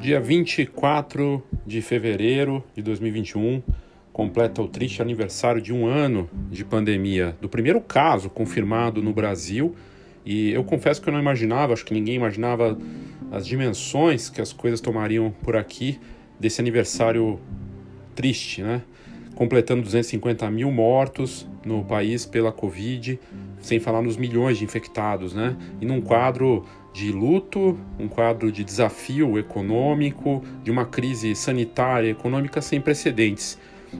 Dia 24 de fevereiro de 2021 completa o triste aniversário de um ano de pandemia, do primeiro caso confirmado no Brasil. E eu confesso que eu não imaginava, acho que ninguém imaginava as dimensões que as coisas tomariam por aqui desse aniversário triste, né? Completando 250 mil mortos no país pela Covid, sem falar nos milhões de infectados, né? E num quadro de luto, um quadro de desafio econômico, de uma crise sanitária e econômica sem precedentes.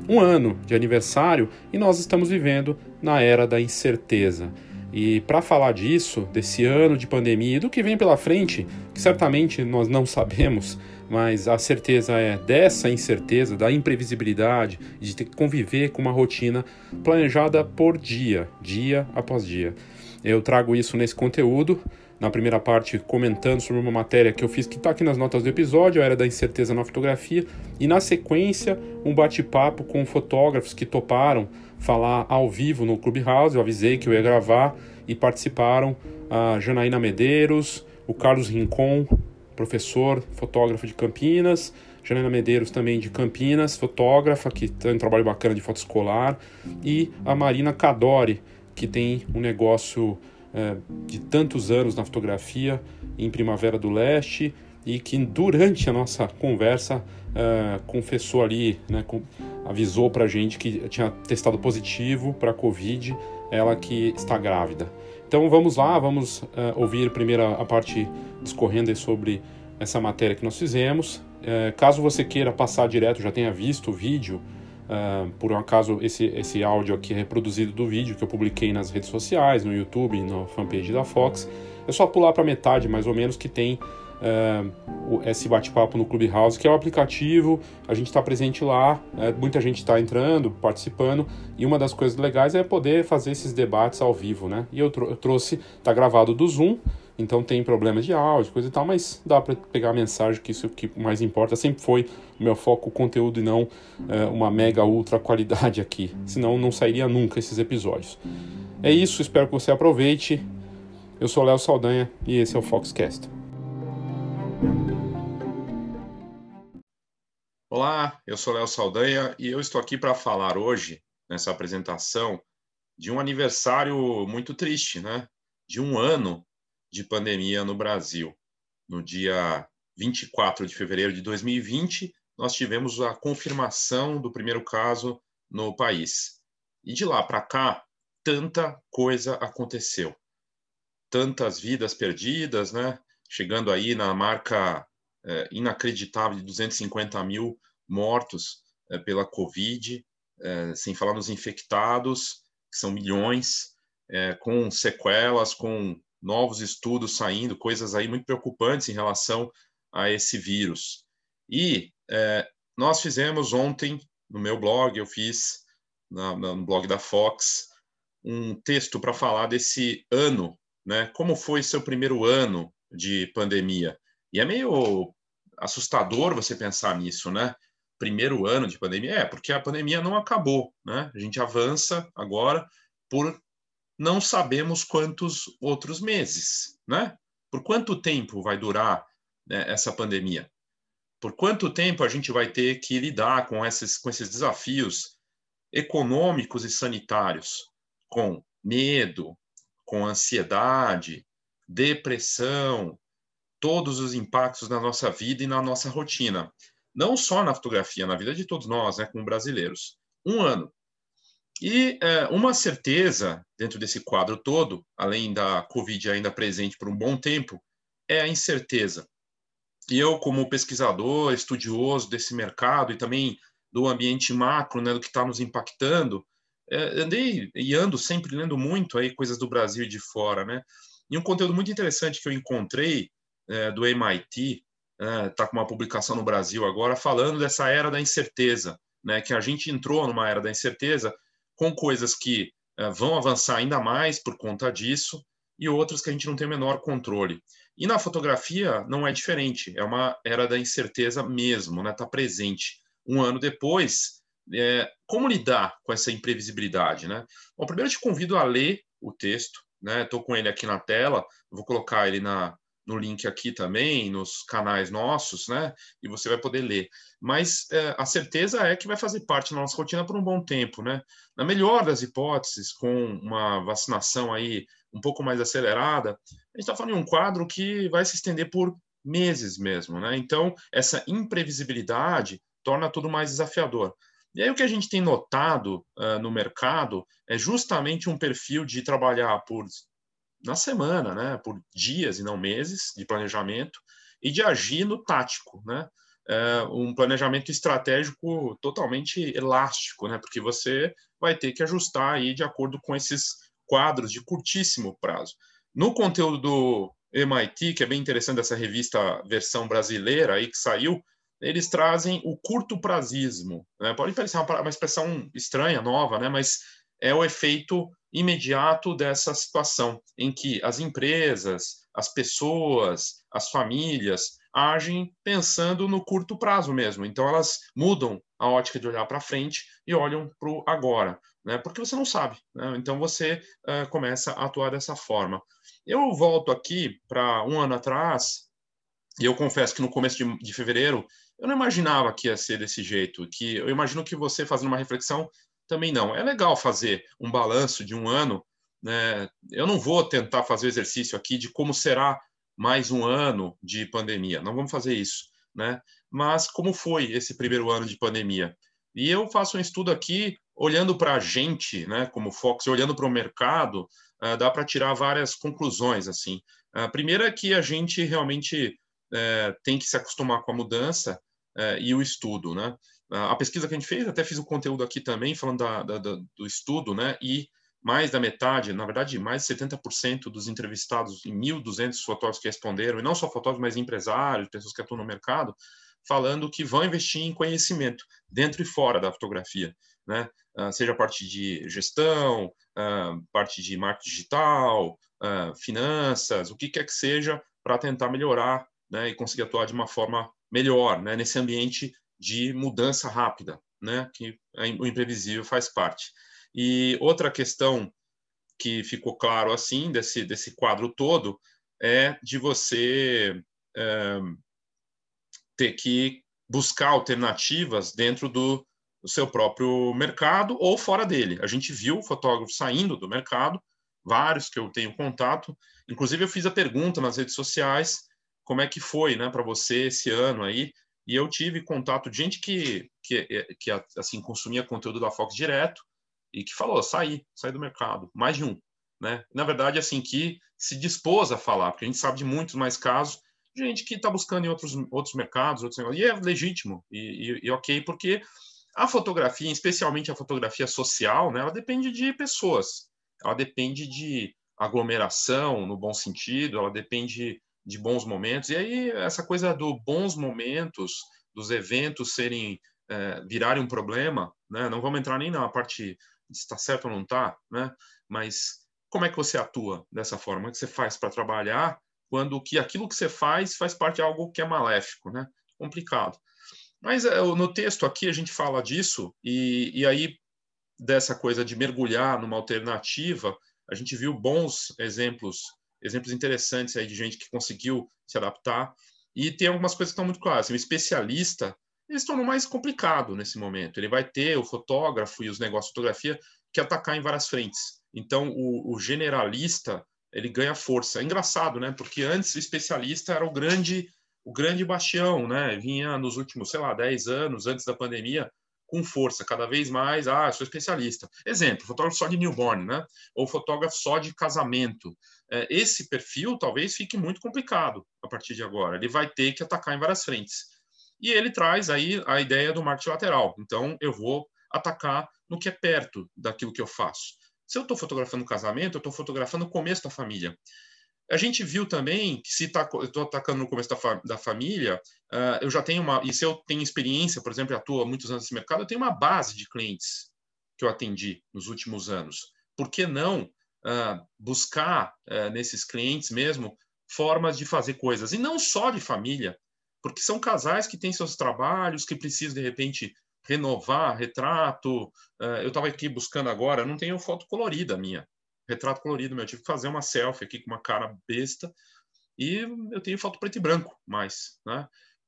Um ano de aniversário e nós estamos vivendo na era da incerteza. E para falar disso, desse ano de pandemia e do que vem pela frente, que certamente nós não sabemos, mas a certeza é dessa incerteza, da imprevisibilidade, de ter que conviver com uma rotina planejada por dia, dia após dia. Eu trago isso nesse conteúdo na primeira parte comentando sobre uma matéria que eu fiz que está aqui nas notas do episódio, era da incerteza na fotografia, e na sequência um bate-papo com fotógrafos que toparam falar ao vivo no Clubhouse, eu avisei que eu ia gravar e participaram a Janaína Medeiros, o Carlos Rincon, professor, fotógrafo de Campinas, Janaína Medeiros também de Campinas, fotógrafa que tem um trabalho bacana de foto escolar, e a Marina Cadori, que tem um negócio é, de tantos anos na fotografia em Primavera do Leste e que durante a nossa conversa é, confessou ali, né, com, avisou para gente que tinha testado positivo para Covid, ela que está grávida. Então vamos lá, vamos é, ouvir primeiro a, a parte discorrendo sobre essa matéria que nós fizemos. É, caso você queira passar direto, já tenha visto o vídeo, Uh, por um acaso, esse, esse áudio aqui é reproduzido do vídeo que eu publiquei nas redes sociais, no YouTube, na fanpage da Fox. É só pular para metade, mais ou menos, que tem uh, esse bate-papo no Clubhouse, que é o aplicativo. A gente está presente lá, uh, muita gente está entrando, participando, e uma das coisas legais é poder fazer esses debates ao vivo, né? E eu, eu trouxe, está gravado do Zoom, então tem problemas de áudio, coisa e tal, mas dá para pegar a mensagem que isso é que mais importa. Sempre foi o meu foco o conteúdo e não é, uma mega ultra qualidade aqui. Senão não sairia nunca esses episódios. É isso, espero que você aproveite. Eu sou Léo Saldanha e esse é o Foxcast. Olá, eu sou Léo Saldanha e eu estou aqui para falar hoje, nessa apresentação, de um aniversário muito triste, né? De um ano de pandemia no Brasil. No dia 24 de fevereiro de 2020, nós tivemos a confirmação do primeiro caso no país. E de lá para cá, tanta coisa aconteceu. Tantas vidas perdidas, né? Chegando aí na marca é, inacreditável de 250 mil mortos é, pela Covid, é, sem falar nos infectados, que são milhões, é, com sequelas, com novos estudos saindo, coisas aí muito preocupantes em relação a esse vírus. E é, nós fizemos ontem, no meu blog, eu fiz na, no blog da Fox, um texto para falar desse ano, né? Como foi seu primeiro ano de pandemia? E é meio assustador você pensar nisso, né? Primeiro ano de pandemia, é, porque a pandemia não acabou, né? A gente avança agora por não sabemos quantos outros meses, né? Por quanto tempo vai durar né, essa pandemia? Por quanto tempo a gente vai ter que lidar com esses, com esses desafios econômicos e sanitários, com medo, com ansiedade, depressão, todos os impactos na nossa vida e na nossa rotina. Não só na fotografia, na vida de todos nós, né, como brasileiros. Um ano. E é, uma certeza dentro desse quadro todo, além da Covid ainda presente por um bom tempo, é a incerteza. E eu, como pesquisador, estudioso desse mercado e também do ambiente macro, né, do que está nos impactando, é, andei e ando sempre lendo muito aí coisas do Brasil e de fora, né? E um conteúdo muito interessante que eu encontrei é, do MIT, está é, com uma publicação no Brasil agora falando dessa era da incerteza, né? Que a gente entrou numa era da incerteza com coisas que uh, vão avançar ainda mais por conta disso e outras que a gente não tem o menor controle. E na fotografia não é diferente, é uma era da incerteza mesmo, né? Está presente. Um ano depois, é, como lidar com essa imprevisibilidade, né? Bom, primeiro eu te convido a ler o texto, né? Estou com ele aqui na tela, vou colocar ele na, no link aqui também, nos canais nossos, né? E você vai poder ler. Mas é, a certeza é que vai fazer parte da nossa rotina por um bom tempo, né? Na melhor das hipóteses, com uma vacinação aí um pouco mais acelerada, a gente está falando de um quadro que vai se estender por meses mesmo, né? Então, essa imprevisibilidade torna tudo mais desafiador. E aí o que a gente tem notado uh, no mercado é justamente um perfil de trabalhar por na semana, né, por dias e não meses de planejamento, e de agir no tático, né? É um planejamento estratégico totalmente elástico, né? Porque você vai ter que ajustar aí de acordo com esses quadros de curtíssimo prazo. No conteúdo do MIT, que é bem interessante essa revista versão brasileira aí que saiu, eles trazem o curto prazismo. Né? Pode parecer uma, uma expressão estranha, nova, né? Mas é o efeito imediato dessa situação, em que as empresas, as pessoas, as famílias agem pensando no curto prazo mesmo. Então, elas mudam a ótica de olhar para frente e olham para o agora, né? porque você não sabe. Né? Então, você uh, começa a atuar dessa forma. Eu volto aqui para um ano atrás, e eu confesso que no começo de, de fevereiro eu não imaginava que ia ser desse jeito, que eu imagino que você fazendo uma reflexão também não. É legal fazer um balanço de um ano. Né? Eu não vou tentar fazer o exercício aqui de como será mais um ano de pandemia. Não vamos fazer isso. Né? Mas como foi esse primeiro ano de pandemia? E eu faço um estudo aqui olhando para a gente, né, como Fox, olhando para o mercado, uh, dá para tirar várias conclusões. assim. A primeira é que a gente realmente uh, tem que se acostumar com a mudança uh, e o estudo. Né? a pesquisa que a gente fez, até fiz o conteúdo aqui também, falando da, da, do estudo, né? E mais da metade, na verdade, mais de 70% dos entrevistados, em 1.200 fotógrafos que responderam, e não só fotógrafos, mas empresários, pessoas que atuam no mercado, falando que vão investir em conhecimento, dentro e fora da fotografia, né? Uh, seja parte de gestão, uh, parte de marketing digital, uh, finanças, o que quer que seja, para tentar melhorar né, e conseguir atuar de uma forma melhor né, nesse ambiente de mudança rápida, né? que o imprevisível faz parte. E outra questão que ficou claro assim desse, desse quadro todo é de você é, ter que buscar alternativas dentro do, do, seu próprio mercado ou fora dele. A gente viu fotógrafos saindo do mercado, vários que eu tenho contato. Inclusive eu fiz a pergunta nas redes sociais como é que foi, né, para você esse ano aí e eu tive contato de gente que, que, que assim, consumia conteúdo da Fox direto e que falou, saí, saí do mercado, mais de um. Né? Na verdade, assim, que se dispôs a falar, porque a gente sabe de muitos mais casos, de gente que está buscando em outros, outros mercados, outros negócios, e é legítimo, e, e, e, ok, porque a fotografia, especialmente a fotografia social, né, ela depende de pessoas, ela depende de aglomeração, no bom sentido, ela depende de bons momentos. E aí, essa coisa do bons momentos, dos eventos serem, é, virarem um problema, né? não vamos entrar nem na parte se está certo ou não está, né? mas como é que você atua dessa forma? Como é que você faz para trabalhar quando que aquilo que você faz faz parte de algo que é maléfico, né? Complicado. Mas é, no texto aqui a gente fala disso, e, e aí dessa coisa de mergulhar numa alternativa, a gente viu bons exemplos exemplos interessantes aí de gente que conseguiu se adaptar. E tem algumas coisas que estão muito claras. O especialista, eles estão mais complicado nesse momento. Ele vai ter o fotógrafo e os negócios de fotografia que atacar em várias frentes. Então, o, o generalista, ele ganha força. É engraçado, né? Porque antes o especialista era o grande o grande bastião, né? Vinha nos últimos, sei lá, 10 anos, antes da pandemia, com força, cada vez mais, ah, sou especialista. Exemplo, fotógrafo só de newborn, né? Ou fotógrafo só de casamento. É, esse perfil talvez fique muito complicado a partir de agora. Ele vai ter que atacar em várias frentes. E ele traz aí a ideia do marketing lateral. Então, eu vou atacar no que é perto daquilo que eu faço. Se eu estou fotografando casamento, eu estou fotografando o começo da família. A gente viu também que se tá, eu estou atacando no começo da, fa da família, uh, eu já tenho uma. E se eu tenho experiência, por exemplo, atuo há muitos anos nesse mercado, eu tenho uma base de clientes que eu atendi nos últimos anos. Por que não uh, buscar uh, nesses clientes mesmo formas de fazer coisas? E não só de família, porque são casais que têm seus trabalhos, que precisam, de repente, renovar retrato. eu estava aqui buscando agora, não tenho foto colorida minha retrato colorido meu. Eu tive que fazer uma selfie aqui com uma cara besta e eu tenho foto preto e branco mais, né?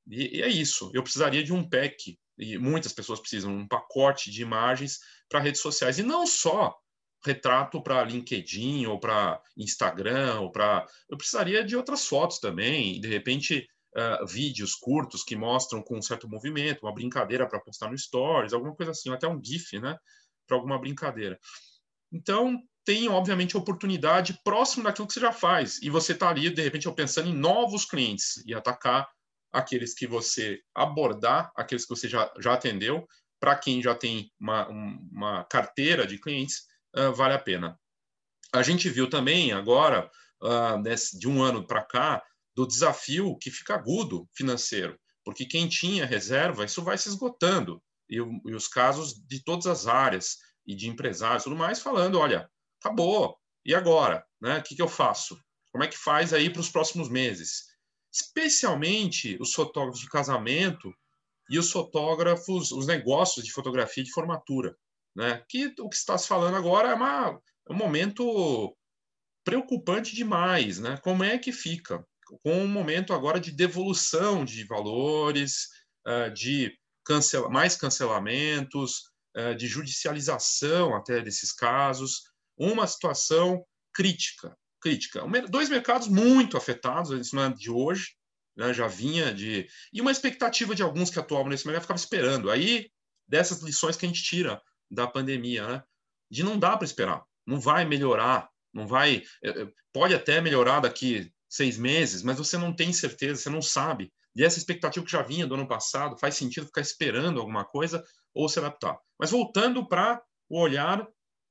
E, e é isso. Eu precisaria de um pack e muitas pessoas precisam um pacote de imagens para redes sociais e não só retrato para LinkedIn ou para Instagram ou para eu precisaria de outras fotos também de repente uh, vídeos curtos que mostram com um certo movimento uma brincadeira para postar no Stories alguma coisa assim até um GIF né para alguma brincadeira. Então tem obviamente oportunidade próximo daquilo que você já faz e você está ali de repente pensando em novos clientes e atacar aqueles que você abordar, aqueles que você já, já atendeu, para quem já tem uma, uma carteira de clientes, vale a pena. A gente viu também agora, uh, nesse, de um ano para cá, do desafio que fica agudo financeiro, porque quem tinha reserva, isso vai se esgotando. E, e os casos de todas as áreas e de empresários tudo mais falando, olha, acabou, e agora? Né? O que, que eu faço? Como é que faz aí para os próximos meses? especialmente os fotógrafos de casamento e os fotógrafos, os negócios de fotografia de formatura, né? Que o que está se falando agora é, uma, é um momento preocupante demais, né? Como é que fica com um momento agora de devolução de valores, eh, de cancela, mais cancelamentos, eh, de judicialização até desses casos, uma situação crítica, crítica. Dois mercados muito afetados, isso não é de hoje, né, já vinha de. E uma expectativa de alguns que atuavam nesse mercado ficava esperando. Aí, dessas lições que a gente tira da pandemia, né, de não dá para esperar, não vai melhorar, não vai. É, é, pode até melhorar daqui seis meses, mas você não tem certeza, você não sabe. E essa expectativa que já vinha do ano passado, faz sentido ficar esperando alguma coisa ou se adaptar. Mas voltando para o olhar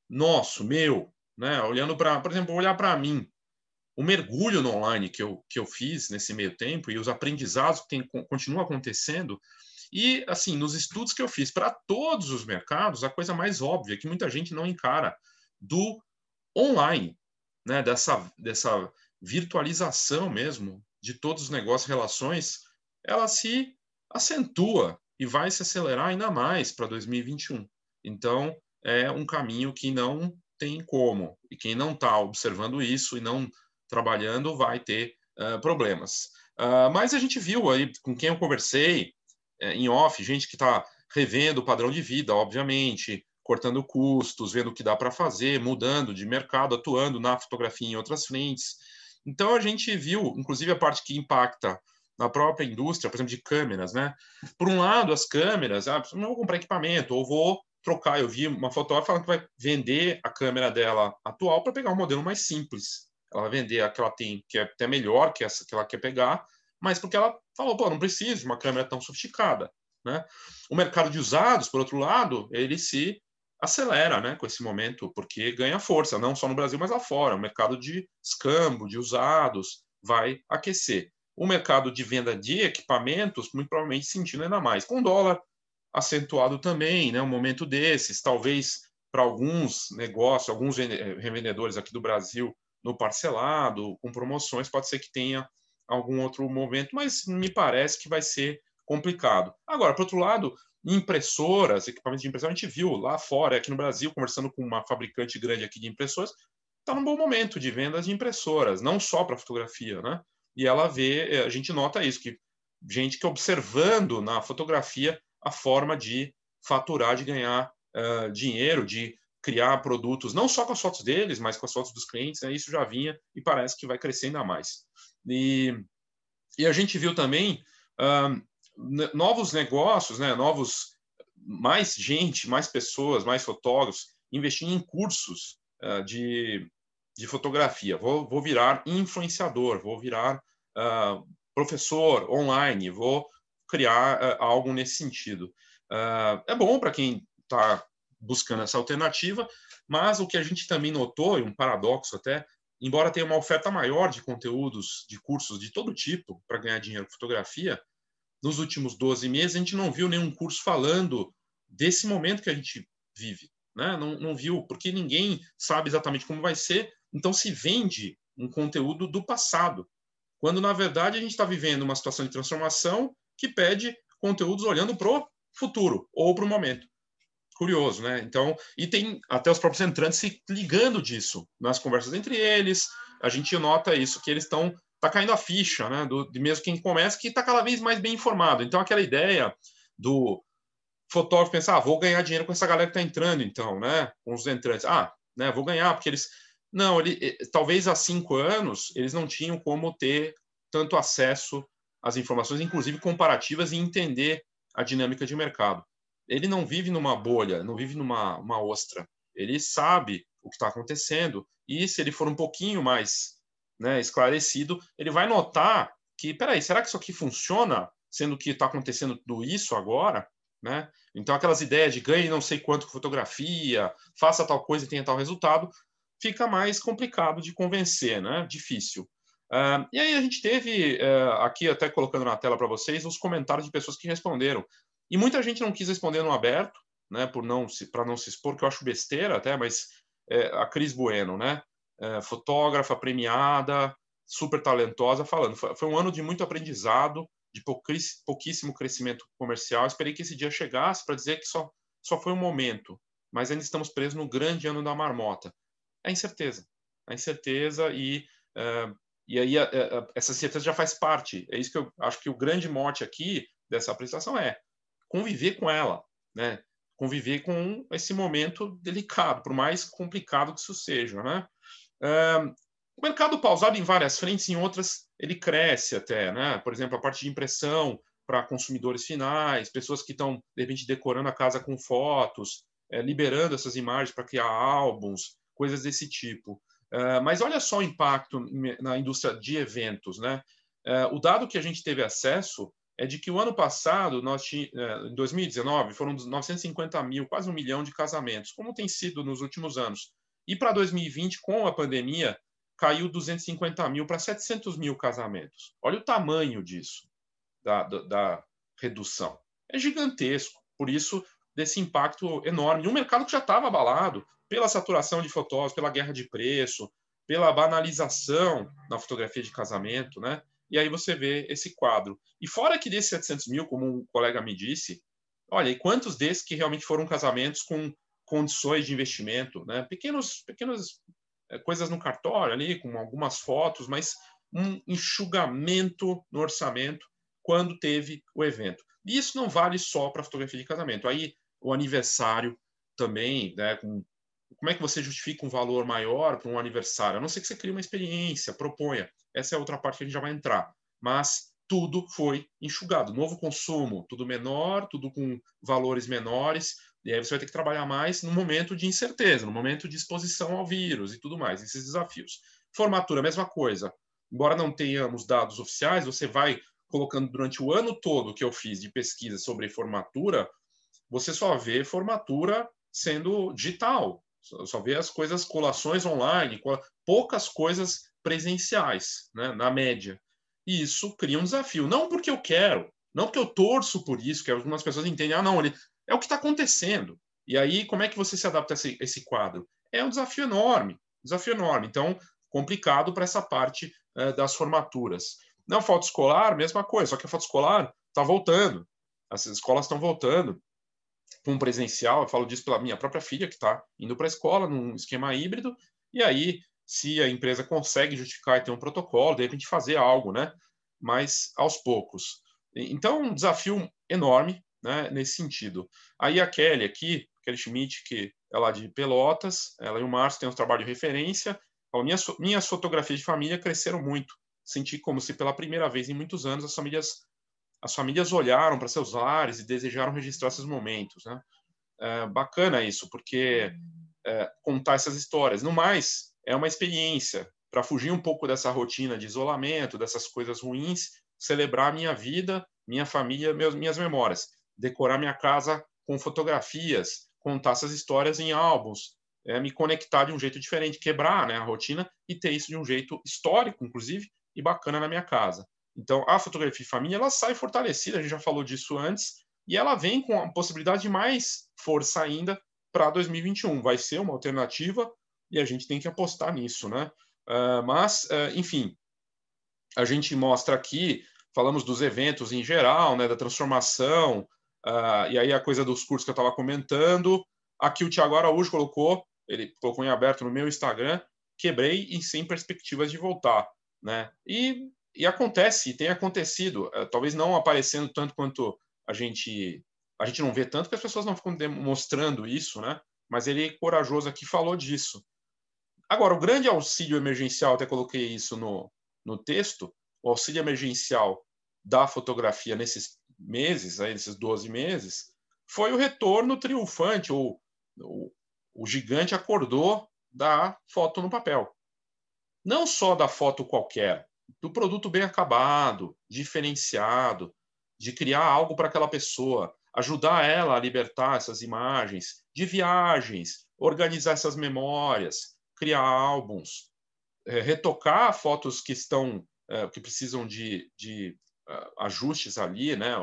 nosso, meu, né? Olhando para, por exemplo, olhar para mim, o mergulho no online que eu, que eu fiz nesse meio tempo e os aprendizados que continuam acontecendo. E, assim, nos estudos que eu fiz para todos os mercados, a coisa mais óbvia que muita gente não encara do online, né? dessa, dessa virtualização mesmo de todos os negócios e relações, ela se acentua e vai se acelerar ainda mais para 2021. Então, é um caminho que não tem como. E quem não está observando isso e não trabalhando vai ter uh, problemas. Uh, mas a gente viu aí, com quem eu conversei, em off, gente que está revendo o padrão de vida, obviamente, cortando custos, vendo o que dá para fazer, mudando de mercado, atuando na fotografia em outras frentes. Então a gente viu, inclusive a parte que impacta na própria indústria, por exemplo, de câmeras, né? Por um lado, as câmeras, ah, não vou comprar equipamento, ou vou trocar. Eu vi uma fotógrafa falando que vai vender a câmera dela atual para pegar um modelo mais simples. Ela vai vender a que ela tem, que é até melhor que essa que ela quer pegar, mas porque ela falou, pô, não preciso de uma câmera tão sofisticada. Né? O mercado de usados, por outro lado, ele se acelera né, com esse momento, porque ganha força, não só no Brasil, mas lá fora. O mercado de escambo, de usados, vai aquecer. O mercado de venda de equipamentos, muito provavelmente sentindo ainda mais. Com dólar acentuado também, né? Um momento desses, talvez para alguns negócios, alguns revendedores aqui do Brasil no parcelado, com promoções, pode ser que tenha algum outro momento, mas me parece que vai ser complicado. Agora, por outro lado, impressoras, equipamentos de impressora, a gente viu lá fora, aqui no Brasil, conversando com uma fabricante grande aqui de impressoras, está num bom momento de vendas de impressoras, não só para fotografia, né? E ela vê, a gente nota isso, que gente que observando na fotografia a forma de faturar, de ganhar uh, dinheiro, de criar produtos, não só com as fotos deles, mas com as fotos dos clientes, né? isso já vinha e parece que vai crescer ainda mais. E, e a gente viu também uh, novos negócios, né? novos, mais gente, mais pessoas, mais fotógrafos investindo em cursos uh, de, de fotografia. Vou, vou virar influenciador, vou virar uh, professor online, vou criar uh, algo nesse sentido. É bom para quem está buscando essa alternativa, mas o que a gente também notou, e um paradoxo até, embora tenha uma oferta maior de conteúdos, de cursos de todo tipo para ganhar dinheiro com fotografia, nos últimos 12 meses a gente não viu nenhum curso falando desse momento que a gente vive. Né? Não, não viu, porque ninguém sabe exatamente como vai ser, então se vende um conteúdo do passado, quando na verdade a gente está vivendo uma situação de transformação que pede conteúdos olhando para o futuro ou para o momento. Curioso, né? Então, e tem até os próprios entrantes se ligando disso nas conversas entre eles. A gente nota isso, que eles estão está caindo a ficha, né? Do, de mesmo quem começa, que está cada vez mais bem informado. Então, aquela ideia do fotógrafo pensar, ah, vou ganhar dinheiro com essa galera que está entrando, então, né? Com os entrantes. Ah, né? Vou ganhar, porque eles. Não, ele, talvez há cinco anos eles não tinham como ter tanto acesso às informações, inclusive comparativas, e entender a dinâmica de mercado. Ele não vive numa bolha, não vive numa uma ostra. Ele sabe o que está acontecendo e se ele for um pouquinho mais né, esclarecido, ele vai notar que, peraí, será que isso aqui funciona, sendo que está acontecendo tudo isso agora? Né? Então, aquelas ideias de ganhe não sei quanto com fotografia, faça tal coisa e tenha tal resultado, fica mais complicado de convencer, né? difícil. Uh, e aí a gente teve, uh, aqui até colocando na tela para vocês, os comentários de pessoas que responderam. E muita gente não quis responder no aberto, né, por não para não se expor, que eu acho besteira até, mas é, a Cris Bueno, né, é, fotógrafa premiada, super talentosa, falando. Foi, foi, um ano de muito aprendizado, de pouquíssimo crescimento comercial. Esperei que esse dia chegasse para dizer que só, só foi um momento, mas ainda estamos presos no grande ano da marmota. É incerteza. A incerteza e, uh, e aí uh, essa incerteza já faz parte. É isso que eu acho que o grande mote aqui dessa apresentação é conviver com ela, né? conviver com esse momento delicado, por mais complicado que isso seja, né? o mercado pausado em várias frentes, em outras ele cresce até, né? Por exemplo, a parte de impressão para consumidores finais, pessoas que estão de repente decorando a casa com fotos, é, liberando essas imagens para criar álbuns, coisas desse tipo. Uh, mas olha só o impacto na indústria de eventos, né? Uh, o dado que a gente teve acesso é de que o ano passado, nós é, em 2019, foram 950 mil, quase um milhão de casamentos, como tem sido nos últimos anos. E para 2020, com a pandemia, caiu 250 mil para 700 mil casamentos. Olha o tamanho disso, da, da, da redução. É gigantesco. Por isso, desse impacto enorme. Um mercado que já estava abalado pela saturação de fotógrafos, pela guerra de preço, pela banalização na fotografia de casamento, né? E aí você vê esse quadro. E fora que desses 700 mil, como um colega me disse, olha, e quantos desses que realmente foram casamentos com condições de investimento, né? Pequenos, pequenas é, coisas no cartório ali, com algumas fotos, mas um enxugamento no orçamento quando teve o evento. E isso não vale só para fotografia de casamento. Aí o aniversário também, né, com como é que você justifica um valor maior para um aniversário? A não ser que você crie uma experiência, proponha. Essa é outra parte que a gente já vai entrar. Mas tudo foi enxugado. Novo consumo, tudo menor, tudo com valores menores. E aí você vai ter que trabalhar mais no momento de incerteza, no momento de exposição ao vírus e tudo mais, esses desafios. Formatura, mesma coisa. Embora não tenhamos dados oficiais, você vai colocando durante o ano todo que eu fiz de pesquisa sobre formatura, você só vê formatura sendo digital, só vê as coisas, colações online, poucas coisas presenciais, né, na média. E isso cria um desafio. Não porque eu quero, não porque eu torço por isso, que algumas pessoas entendem, ah, não, ele, é o que está acontecendo. E aí, como é que você se adapta a esse, esse quadro? É um desafio enorme, desafio enorme. Então, complicado para essa parte é, das formaturas. Não, foto escolar, mesma coisa, só que a foto escolar está voltando. As escolas estão voltando com presencial, eu falo disso pela minha própria filha, que está indo para a escola num esquema híbrido, e aí, se a empresa consegue justificar e ter um protocolo, de repente fazer algo, né? Mas aos poucos. Então, um desafio enorme né, nesse sentido. Aí a Kelly aqui, Kelly Schmidt, que é lá de Pelotas, ela e o Márcio têm um trabalho de referência. Então, minhas, minhas fotografias de família cresceram muito. Senti como se pela primeira vez em muitos anos as famílias as famílias olharam para seus lares e desejaram registrar esses momentos. Né? É, bacana isso, porque é, contar essas histórias. No mais, é uma experiência para fugir um pouco dessa rotina de isolamento, dessas coisas ruins, celebrar minha vida, minha família, meus, minhas memórias, decorar minha casa com fotografias, contar essas histórias em álbuns, é, me conectar de um jeito diferente, quebrar né, a rotina e ter isso de um jeito histórico, inclusive, e bacana na minha casa. Então, a fotografia de família ela sai fortalecida, a gente já falou disso antes, e ela vem com a possibilidade de mais força ainda para 2021. Vai ser uma alternativa e a gente tem que apostar nisso, né? Uh, mas, uh, enfim, a gente mostra aqui, falamos dos eventos em geral, né, da transformação, uh, e aí a coisa dos cursos que eu estava comentando. Aqui o Tiago Araújo colocou, ele colocou em aberto no meu Instagram, quebrei e sem perspectivas de voltar né? E, e acontece, tem acontecido, eh, talvez não aparecendo tanto quanto a gente a gente não vê tanto, porque as pessoas não ficam mostrando isso, né? Mas ele corajoso aqui falou disso. Agora, o grande auxílio emergencial, até coloquei isso no, no texto, o auxílio emergencial da fotografia nesses meses, aí, nesses 12 meses, foi o retorno triunfante, ou o, o gigante acordou da foto no papel. Não só da foto qualquer, do produto bem acabado, diferenciado, de criar algo para aquela pessoa, ajudar ela a libertar essas imagens, de viagens, organizar essas memórias, criar álbuns, é, retocar fotos que estão é, que precisam de, de uh, ajustes ali, né?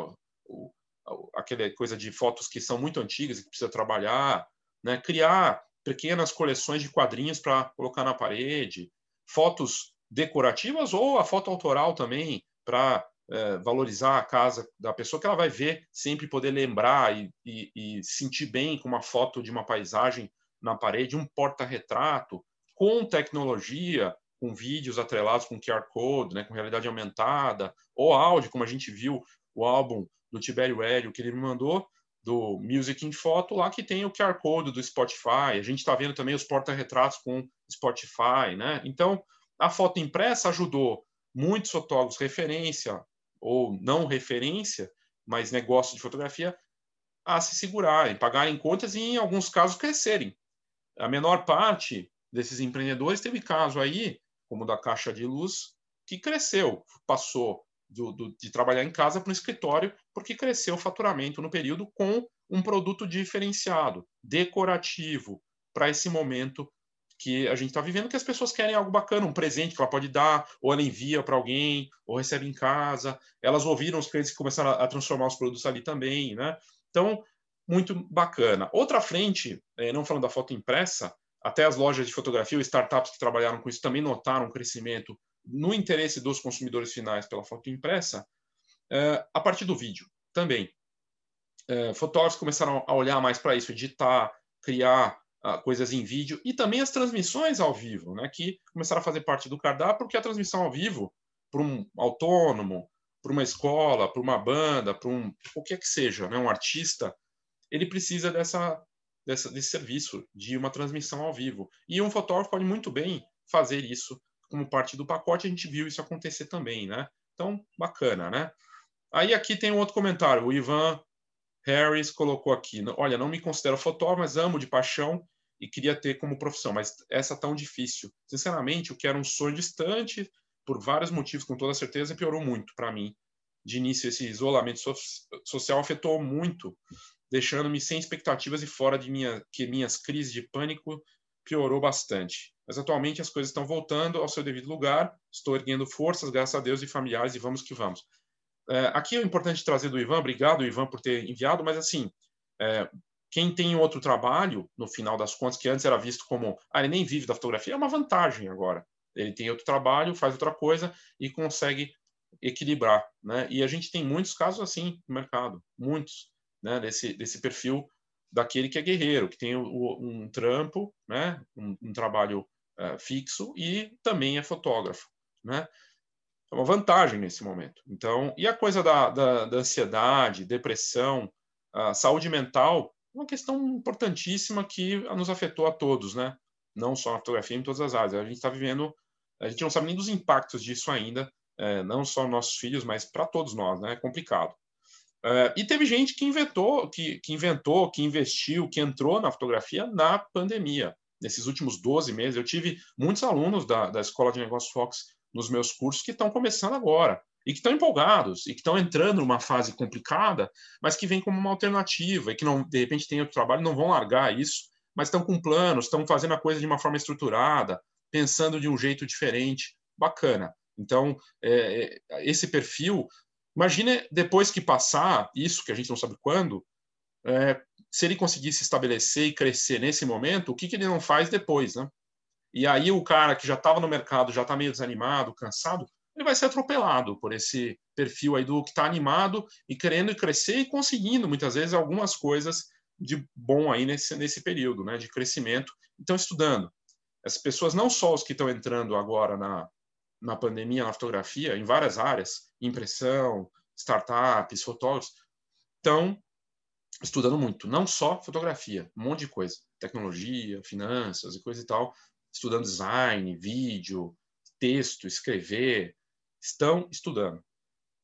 Aquela coisa de fotos que são muito antigas e que precisa trabalhar, né? Criar pequenas coleções de quadrinhos para colocar na parede, fotos decorativas ou a foto autoral também para é, valorizar a casa da pessoa que ela vai ver sempre poder lembrar e, e, e sentir bem com uma foto de uma paisagem na parede, um porta-retrato com tecnologia, com vídeos atrelados com QR Code, né, com realidade aumentada, ou áudio, como a gente viu o álbum do Tibério Hélio que ele me mandou, do Music in Photo, lá que tem o QR Code do Spotify. A gente está vendo também os porta-retratos com Spotify. Né? Então, a foto impressa ajudou muitos fotógrafos referência ou não referência, mas negócio de fotografia, a se segurarem, pagarem contas e, em alguns casos, crescerem. A menor parte desses empreendedores teve caso aí como da caixa de luz, que cresceu, passou do, do, de trabalhar em casa para um escritório, porque cresceu o faturamento no período com um produto diferenciado, decorativo, para esse momento que a gente está vivendo, que as pessoas querem algo bacana, um presente que ela pode dar, ou ela envia para alguém, ou recebe em casa. Elas ouviram os clientes e começaram a, transformar os produtos ali também, né? Então, muito bacana. Outra frente, eh, não falando da foto impressa, até as lojas de fotografia ou startups que trabalharam com isso também notaram um crescimento no interesse dos consumidores finais pela foto impressa, é, a partir do vídeo também. É, fotógrafos começaram a olhar mais para isso, editar, criar ah, coisas em vídeo e também as transmissões ao vivo, né, que começaram a fazer parte do cardápio, porque a transmissão ao vivo, para um autônomo, para uma escola, para uma banda, para um qualquer que seja, né, um artista, ele precisa dessa dessa, desse serviço, de uma transmissão ao vivo. E um fotógrafo pode muito bem fazer isso como parte do pacote, a gente viu isso acontecer também, né? Então, bacana, né? Aí aqui tem um outro comentário, o Ivan Harris colocou aqui, olha, não me considero fotógrafo, mas amo de paixão e queria ter como profissão, mas essa tão difícil. Sinceramente, o que era um sonho distante, por vários motivos, com toda certeza, piorou muito para mim. De início, esse isolamento so social afetou muito deixando-me sem expectativas e fora de minha, que minhas crises de pânico piorou bastante. Mas atualmente as coisas estão voltando ao seu devido lugar, estou erguendo forças, graças a Deus e familiares, e vamos que vamos. É, aqui é importante trazer do Ivan, obrigado, Ivan, por ter enviado, mas assim, é, quem tem outro trabalho, no final das contas, que antes era visto como, ah, ele nem vive da fotografia, é uma vantagem agora. Ele tem outro trabalho, faz outra coisa e consegue equilibrar, né? E a gente tem muitos casos assim no mercado, muitos né, desse, desse perfil daquele que é guerreiro, que tem o, um trampo, né, um, um trabalho uh, fixo e também é fotógrafo, né? É uma vantagem nesse momento. Então, e a coisa da, da, da ansiedade, depressão, a saúde mental, uma questão importantíssima que nos afetou a todos, né? Não só na fotografia, em todas as áreas. A gente está vivendo, a gente não sabe nem dos impactos disso ainda, é, não só nossos filhos, mas para todos nós, né? É complicado. Uh, e teve gente que inventou, que, que inventou, que investiu, que entrou na fotografia na pandemia. Nesses últimos 12 meses, eu tive muitos alunos da, da Escola de Negócios Fox nos meus cursos que estão começando agora e que estão empolgados e que estão entrando numa fase complicada, mas que vem como uma alternativa e que não de repente tem outro trabalho, não vão largar isso, mas estão com planos, estão fazendo a coisa de uma forma estruturada, pensando de um jeito diferente, bacana. Então, é, é esse perfil Imagine depois que passar isso, que a gente não sabe quando, é, se ele conseguisse estabelecer e crescer nesse momento, o que, que ele não faz depois, né? E aí o cara que já estava no mercado, já está meio desanimado, cansado, ele vai ser atropelado por esse perfil aí do que está animado e querendo crescer e conseguindo muitas vezes algumas coisas de bom aí nesse, nesse período, né, de crescimento. Então, estudando. As pessoas, não só os que estão entrando agora na, na pandemia na fotografia, em várias áreas, impressão, startups, fotógrafos, estão estudando muito, não só fotografia, um monte de coisa, tecnologia, finanças e coisa e tal, estudando design, vídeo, texto, escrever, estão estudando.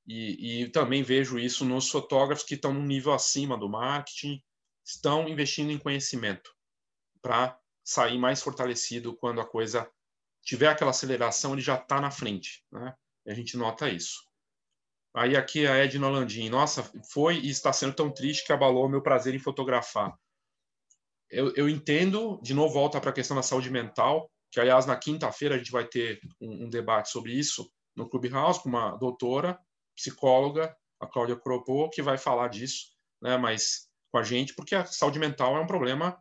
E, e também vejo isso nos fotógrafos que estão num nível acima do marketing, estão investindo em conhecimento para sair mais fortalecido quando a coisa tiver aquela aceleração, ele já está na frente. Né? E a gente nota isso. Aí aqui a Edna Landim, nossa, foi e está sendo tão triste que abalou meu prazer em fotografar. Eu, eu entendo, de novo volta para a questão da saúde mental, que aliás na quinta-feira a gente vai ter um, um, debate sobre isso no Clubhouse com uma doutora, psicóloga, a Cláudia Cropô, que vai falar disso, né, mas com a gente, porque a saúde mental é um problema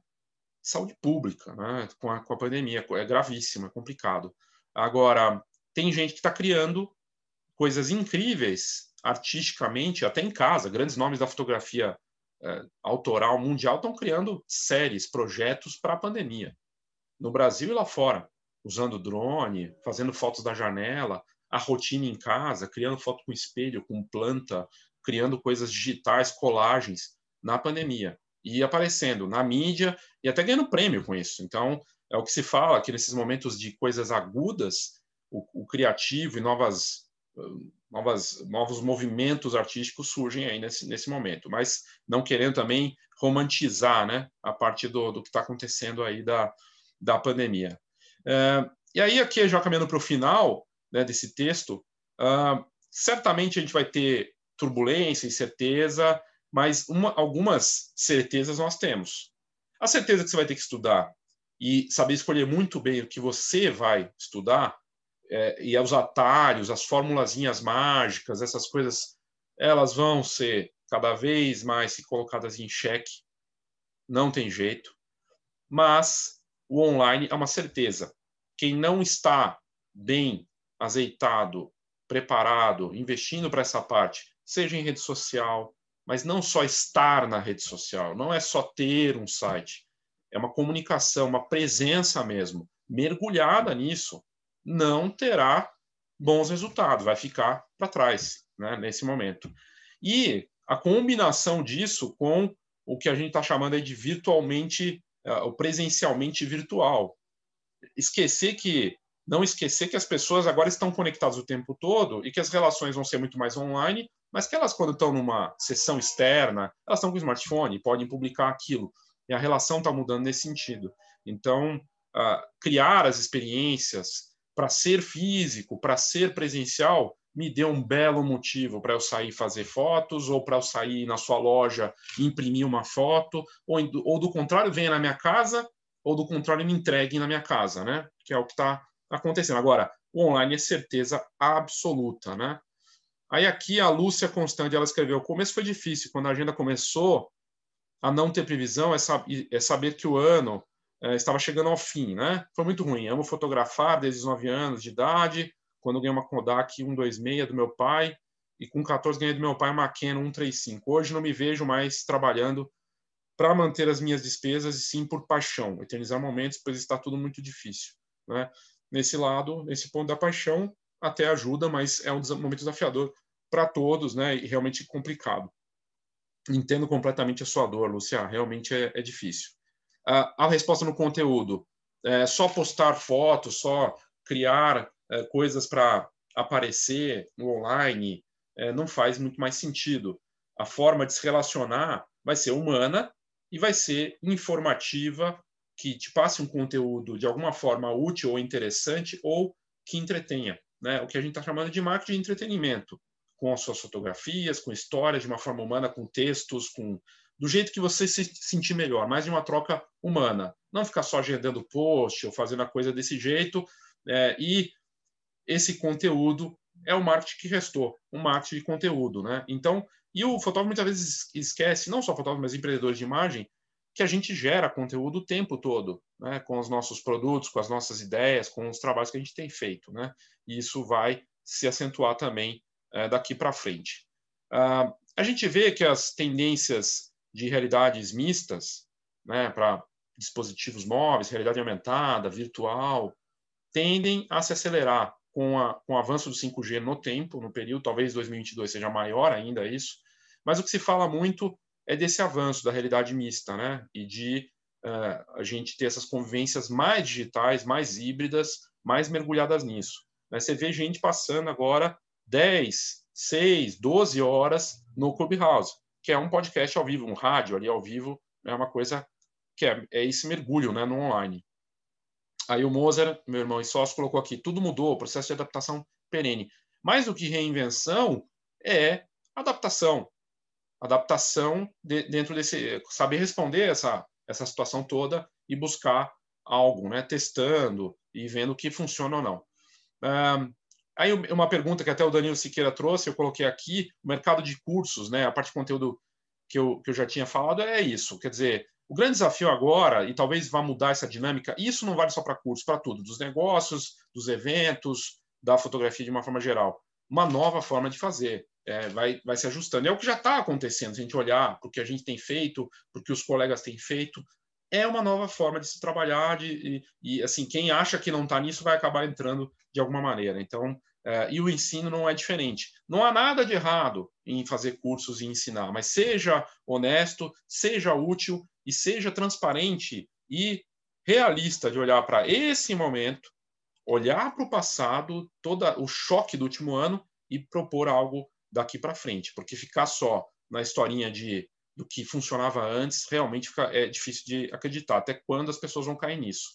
de saúde pública, né, com a, com a pandemia, é gravíssimo, é complicado. Agora, tem gente que está criando coisas incríveis artisticamente, até em casa. Grandes nomes da fotografia é, autoral mundial estão criando séries, projetos para a pandemia. No Brasil e lá fora, usando drone, fazendo fotos da janela, a rotina em casa, criando foto com espelho, com planta, criando coisas digitais, colagens na pandemia e aparecendo na mídia e até ganhando prêmio com isso. Então, é o que se fala que nesses momentos de coisas agudas, o, o criativo e novas novas, novos movimentos artísticos surgem aí nesse, nesse momento, mas não querendo também romantizar né, a parte do, do que está acontecendo aí da, da pandemia. É, e aí, aqui, já caminhando para o final né, desse texto, uh, certamente a gente vai ter turbulência, incerteza, mas uma, algumas certezas nós temos. A certeza que você vai ter que estudar e saber escolher muito bem o que você vai estudar é, e os atalhos, as formulazinhas mágicas, essas coisas, elas vão ser cada vez mais colocadas em xeque. Não tem jeito. Mas o online é uma certeza. Quem não está bem azeitado, preparado, investindo para essa parte, seja em rede social, mas não só estar na rede social, não é só ter um site, é uma comunicação, uma presença mesmo, mergulhada nisso, não terá bons resultados, vai ficar para trás né, nesse momento. E a combinação disso com o que a gente está chamando de virtualmente, uh, o presencialmente virtual. Esquecer que não esquecer que as pessoas agora estão conectadas o tempo todo e que as relações vão ser muito mais online, mas que elas, quando estão numa sessão externa, elas estão com o smartphone, podem publicar aquilo. E a relação está mudando nesse sentido. Então, uh, criar as experiências, para ser físico, para ser presencial, me deu um belo motivo para eu sair fazer fotos, ou para eu sair na sua loja e imprimir uma foto, ou, ou do contrário, venha na minha casa, ou do contrário, me entreguem na minha casa, né? Que é o que está acontecendo. Agora, o online é certeza absoluta, né? Aí aqui a Lúcia Constante, ela escreveu, o começo foi difícil, quando a agenda começou a não ter previsão, é, é saber que o ano é, estava chegando ao fim, né? Foi muito ruim. Amo fotografar desde os 9 anos de idade, quando ganhei uma Kodak 126 do meu pai, e com 14 ganhei do meu pai uma Canon 135. Hoje não me vejo mais trabalhando para manter as minhas despesas, e sim por paixão, eternizar momentos, pois está tudo muito difícil. Né? Nesse lado, nesse ponto da paixão, até ajuda, mas é um momento desafiador para todos, né? E realmente complicado. Entendo completamente a sua dor, Lucia, realmente é, é difícil a, resposta no conteúdo. É, só postar fotos, só criar é, coisas para aparecer no online é, não faz muito mais sentido. A forma de se relacionar vai ser humana e vai ser informativa, que te passe um conteúdo de alguma forma útil ou interessante ou que entretenha. Né? O que a gente está chamando de marketing de entretenimento, com as suas fotografias, com histórias de uma forma humana, com textos, com do jeito que você se sentir melhor, mais de uma troca humana. Não ficar só agendando post ou fazendo a coisa desse jeito. É, e esse conteúdo é o marketing que restou, um marketing de conteúdo. Né? Então, e o fotógrafo muitas vezes esquece, não só fotógrafo, mas empreendedores de imagem, que a gente gera conteúdo o tempo todo, né? com os nossos produtos, com as nossas ideias, com os trabalhos que a gente tem feito. Né? E isso vai se acentuar também é, daqui para frente. Uh, a gente vê que as tendências de realidades mistas, né, para dispositivos móveis, realidade aumentada, virtual, tendem a se acelerar. com, a, com o avanço do 5G no tempo, no período, talvez 2022 seja maior ainda isso, mas o que se fala muito é desse avanço da realidade mista, né? E de uh, a gente ter essas convivências mais digitais, mais híbridas, mais mergulhadas nisso. Né? Você vê gente passando agora 10, 6, 12 horas no Clubhouse, que é um podcast ao vivo, um rádio ali ao vivo, é uma coisa que é, é esse mergulho né, no online. Aí o Moser, meu irmão e sócio, colocou aqui: tudo mudou, processo de adaptação perene. Mais do que reinvenção, é adaptação. Adaptação de, dentro desse. saber responder essa, essa situação toda e buscar algo, né? testando e vendo o que funciona ou não. Aí uma pergunta que até o Danilo Siqueira trouxe, eu coloquei aqui, o mercado de cursos, né? a parte de conteúdo que eu, que eu já tinha falado é isso, quer dizer, o grande desafio agora, e talvez vá mudar essa dinâmica, isso não vale só para cursos, para tudo, dos negócios, dos eventos, da fotografia de uma forma geral. Uma nova forma de fazer, é, vai, vai se ajustando. É o que já está acontecendo, se a gente olhar para o que a gente tem feito, para o que os colegas têm feito, é uma nova forma de se trabalhar, de, e, e assim, quem acha que não está nisso vai acabar entrando de alguma maneira. Então, é, e o ensino não é diferente. Não há nada de errado em fazer cursos e ensinar, mas seja honesto, seja útil e seja transparente e realista de olhar para esse momento, olhar para o passado, todo o choque do último ano e propor algo daqui para frente, porque ficar só na historinha de do que funcionava antes realmente fica, é difícil de acreditar até quando as pessoas vão cair nisso.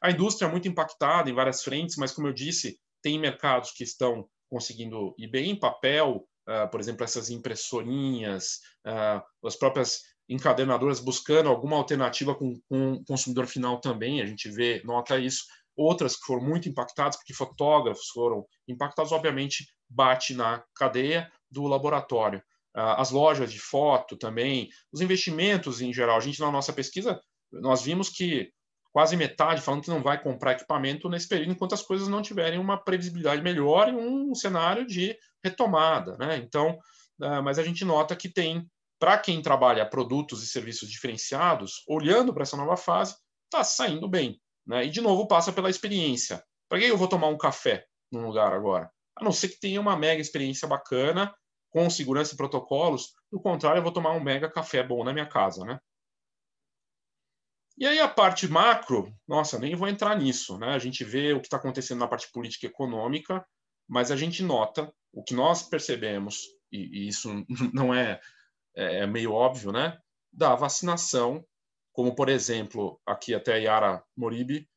A indústria é muito impactada em várias frentes, mas como eu disse, tem mercados que estão conseguindo ir bem em papel, uh, por exemplo, essas impressorinhas, uh, as próprias encadenadoras buscando alguma alternativa com, com o consumidor final também, a gente vê, nota isso. Outras que foram muito impactadas, porque fotógrafos foram impactados, obviamente, bate na cadeia do laboratório. Uh, as lojas de foto também, os investimentos em geral. A gente, na nossa pesquisa, nós vimos que quase metade falando que não vai comprar equipamento nesse período enquanto as coisas não tiverem uma previsibilidade melhor e um cenário de retomada. Né? Então, uh, mas a gente nota que tem para quem trabalha produtos e serviços diferenciados, olhando para essa nova fase, está saindo bem. Né? E, de novo, passa pela experiência. Para que eu vou tomar um café num lugar agora? A não ser que tenha uma mega experiência bacana, com segurança e protocolos. Do contrário, eu vou tomar um mega café bom na minha casa. Né? E aí a parte macro, nossa, nem vou entrar nisso. Né? A gente vê o que está acontecendo na parte política e econômica, mas a gente nota o que nós percebemos, e, e isso não é é, é meio óbvio, né? Da vacinação, como por exemplo, aqui até a Yara Moribi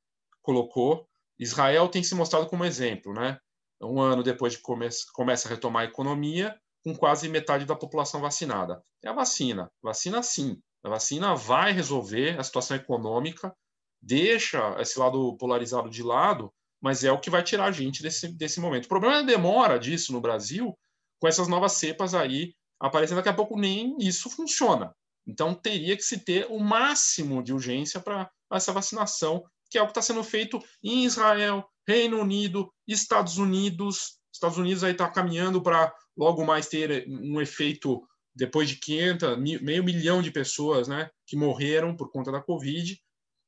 colocou, Israel tem se mostrado como exemplo, né? Um ano depois de come começa a retomar a economia, com quase metade da população vacinada. É a vacina. Vacina sim. A vacina vai resolver a situação econômica, deixa esse lado polarizado de lado, mas é o que vai tirar a gente desse, desse momento. O problema é a demora disso no Brasil, com essas novas cepas aí aparecendo, daqui a pouco nem isso funciona. Então, teria que se ter o máximo de urgência para essa vacinação, que é o que está sendo feito em Israel, Reino Unido, Estados Unidos. Estados Unidos aí está caminhando para logo mais ter um efeito depois de 500, meio milhão de pessoas né, que morreram por conta da Covid.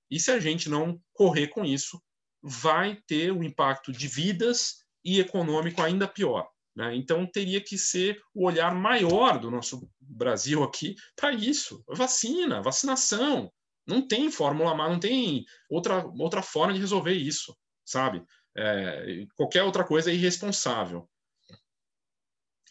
E se a gente não correr com isso, vai ter um impacto de vidas e econômico ainda pior. Né? Então, teria que ser o olhar maior do nosso Brasil aqui para isso. Vacina, vacinação. Não tem fórmula má, não tem outra, outra forma de resolver isso, sabe? É, qualquer outra coisa é irresponsável.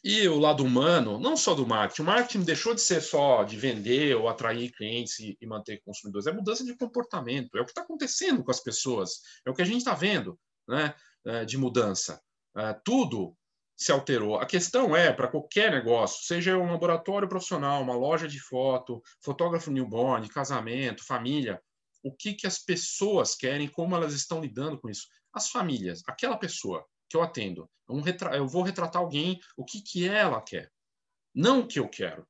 E o lado humano, não só do marketing, o marketing deixou de ser só de vender ou atrair clientes e, e manter consumidores, é mudança de comportamento, é o que está acontecendo com as pessoas, é o que a gente está vendo né, é, de mudança. É, tudo se alterou. A questão é, para qualquer negócio, seja um laboratório profissional, uma loja de foto, fotógrafo newborn, casamento, família, o que, que as pessoas querem, como elas estão lidando com isso. As famílias, aquela pessoa que eu atendo, eu vou retratar alguém, o que, que ela quer. Não o que eu quero.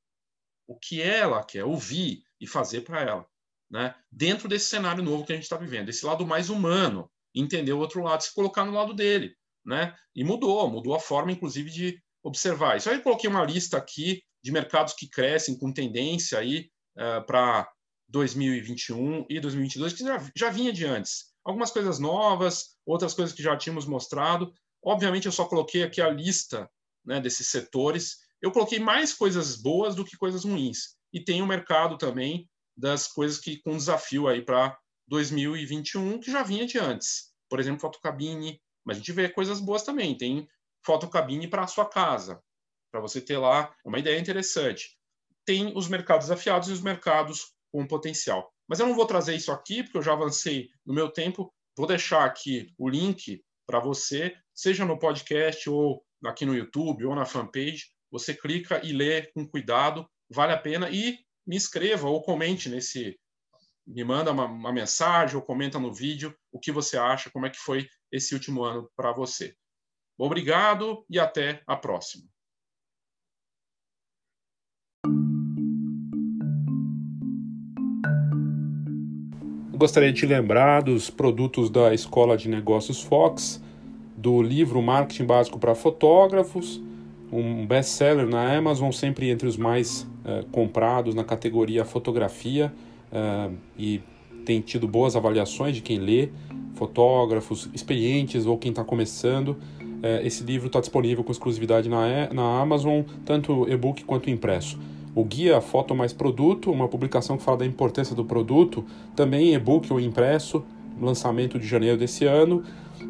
O que ela quer ouvir e fazer para ela. Né? Dentro desse cenário novo que a gente está vivendo, esse lado mais humano, entender o outro lado, se colocar no lado dele né? E mudou, mudou a forma, inclusive, de observar. Isso aí eu coloquei uma lista aqui de mercados que crescem com tendência aí uh, para 2021 e 2022, que já, já vinha de antes. Algumas coisas novas, outras coisas que já tínhamos mostrado, Obviamente, eu só coloquei aqui a lista né, desses setores. Eu coloquei mais coisas boas do que coisas ruins. E tem o mercado também das coisas que com desafio aí para 2021, que já vinha de antes. Por exemplo, fotocabine, mas a gente vê coisas boas também. Tem fotocabine para a sua casa, para você ter lá uma ideia interessante. Tem os mercados desafiados e os mercados com potencial. Mas eu não vou trazer isso aqui, porque eu já avancei no meu tempo. Vou deixar aqui o link para você, seja no podcast ou aqui no YouTube ou na fanpage. Você clica e lê com cuidado, vale a pena. E me escreva ou comente nesse. Me manda uma, uma mensagem ou comenta no vídeo o que você acha, como é que foi esse último ano para você. Obrigado e até a próxima. Gostaria de te lembrar dos produtos da Escola de Negócios Fox, do livro Marketing Básico para Fotógrafos, um best-seller na Amazon, sempre entre os mais uh, comprados na categoria fotografia uh, e tem tido boas avaliações de quem lê, fotógrafos experientes ou quem está começando. Uh, esse livro está disponível com exclusividade na, na Amazon, tanto e-book quanto impresso o guia Foto Mais Produto, uma publicação que fala da importância do produto, também e-book ou impresso, lançamento de janeiro desse ano,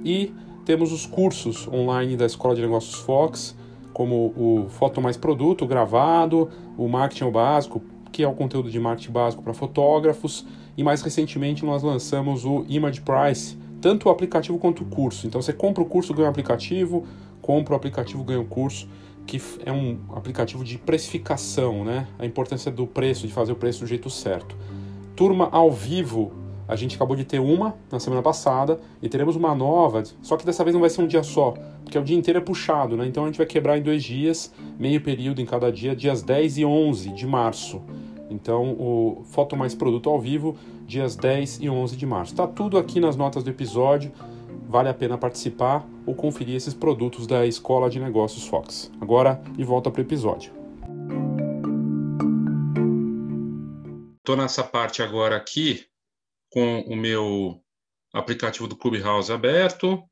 e temos os cursos online da Escola de Negócios Fox, como o Foto Mais Produto gravado, o Marketing Básico, que é o conteúdo de marketing básico para fotógrafos, e mais recentemente nós lançamos o Image Price, tanto o aplicativo quanto o curso. Então você compra o curso, ganha o aplicativo, compra o aplicativo, ganha o curso que é um aplicativo de precificação, né? A importância do preço, de fazer o preço do jeito certo. Turma ao vivo, a gente acabou de ter uma na semana passada e teremos uma nova, só que dessa vez não vai ser um dia só, porque o dia inteiro é puxado, né? Então a gente vai quebrar em dois dias, meio período em cada dia, dias 10 e 11 de março. Então, o Foto Mais Produto ao vivo, dias 10 e 11 de março. Tá tudo aqui nas notas do episódio vale a pena participar ou conferir esses produtos da Escola de Negócios Fox. Agora, de volta para o episódio. Estou nessa parte agora aqui com o meu aplicativo do Clubhouse aberto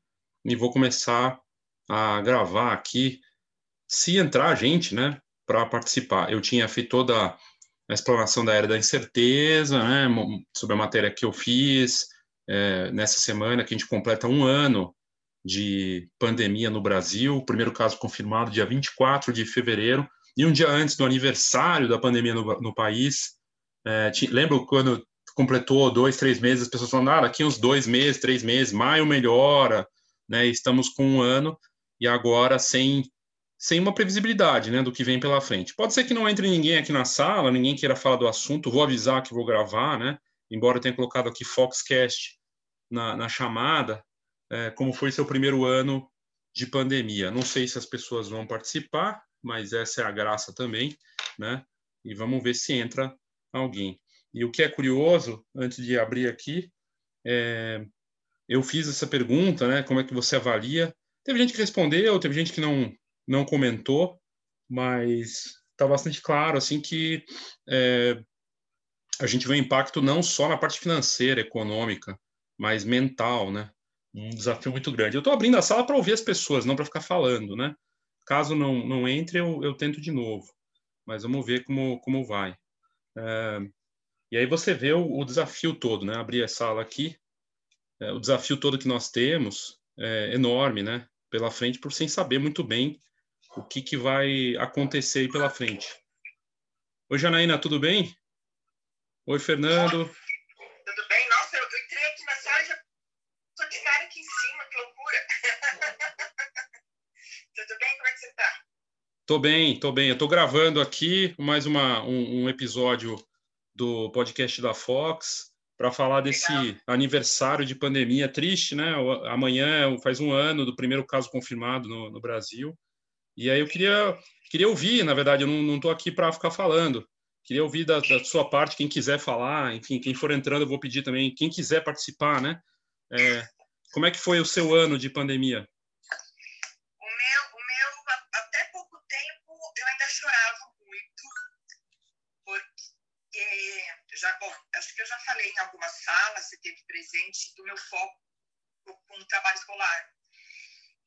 e vou começar a gravar aqui, se entrar gente, né, para participar. Eu tinha feito toda a explanação da era da incerteza, né, sobre a matéria que eu fiz, é, nessa semana que a gente completa um ano de pandemia no Brasil, o primeiro caso confirmado dia 24 de fevereiro, e um dia antes do aniversário da pandemia no, no país. É, te, lembro quando completou dois, três meses, as pessoas falaram, ah, daqui uns dois meses, três meses, maio melhora, né? Estamos com um ano e agora sem sem uma previsibilidade, né, do que vem pela frente. Pode ser que não entre ninguém aqui na sala, ninguém queira falar do assunto, vou avisar que vou gravar, né? Embora eu tenha colocado aqui Foxcast na, na chamada é, como foi seu primeiro ano de pandemia. Não sei se as pessoas vão participar, mas essa é a graça também, né? E vamos ver se entra alguém. E o que é curioso, antes de abrir aqui, é, eu fiz essa pergunta, né? Como é que você avalia? Teve gente que respondeu, teve gente que não não comentou, mas está bastante claro assim que é, a gente vê impacto não só na parte financeira, econômica, mais mental, né? Um desafio muito grande. Eu estou abrindo a sala para ouvir as pessoas, não para ficar falando, né? Caso não, não entre, eu, eu tento de novo. Mas vamos ver como, como vai. É, e aí você vê o, o, desafio todo, né? Abrir a sala aqui. É, o desafio todo que nós temos é enorme, né? Pela frente, por sem saber muito bem o que, que vai acontecer aí pela frente. Oi, Janaína, tudo bem? Oi, Fernando. Tô bem, tô bem. Eu tô gravando aqui mais uma, um, um episódio do podcast da Fox para falar desse Legal. aniversário de pandemia triste, né? Amanhã faz um ano do primeiro caso confirmado no, no Brasil. E aí eu queria, queria ouvir, na verdade, eu não estou aqui para ficar falando. Queria ouvir da, da, sua parte, quem quiser falar, enfim, quem for entrando, eu vou pedir também, quem quiser participar, né? É, como é que foi o seu ano de pandemia? Já, bom, acho que eu já falei em algumas salas, você teve presente do meu foco com o trabalho escolar.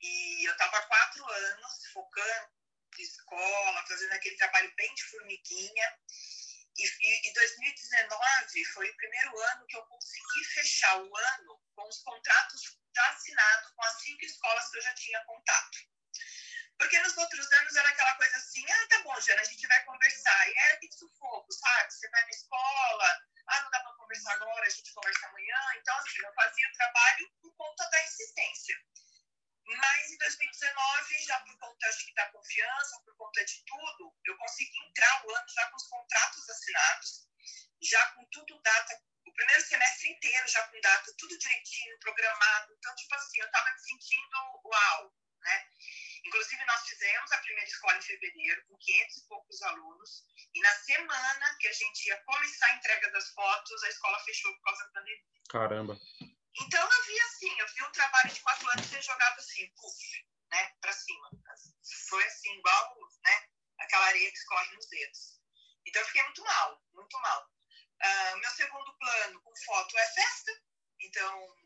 E eu estava quatro anos focando em escola, fazendo aquele trabalho bem de formiguinha. E, e, e 2019 foi o primeiro ano que eu consegui fechar o ano com os contratos assinados com as cinco escolas que eu já tinha contato. Porque nos outros anos era aquela coisa assim, ah, tá bom, Jana, a gente vai conversar. E era aquele sufoco, sabe? Você vai na escola, ah, não dá para conversar agora, a gente conversa amanhã. Então, assim, eu fazia o trabalho por conta da insistência. Mas em 2019, já por conta acho que da confiança, por conta de tudo, eu consegui entrar o ano já com os contratos assinados, já com tudo data, o primeiro semestre inteiro já com data, tudo direitinho, programado. Então, tipo assim, eu estava me sentindo uau, né? Inclusive, nós fizemos a primeira escola em fevereiro, com 500 e poucos alunos, e na semana que a gente ia começar a entrega das fotos, a escola fechou por causa da pandemia. Caramba. Então, eu vi assim, eu vi um trabalho de quatro anos ser jogado assim, puf, né, para cima. Foi assim, igual, né, aquela areia que escorre nos dedos. Então, eu fiquei muito mal, muito mal. Uh, meu segundo plano com foto é festa, então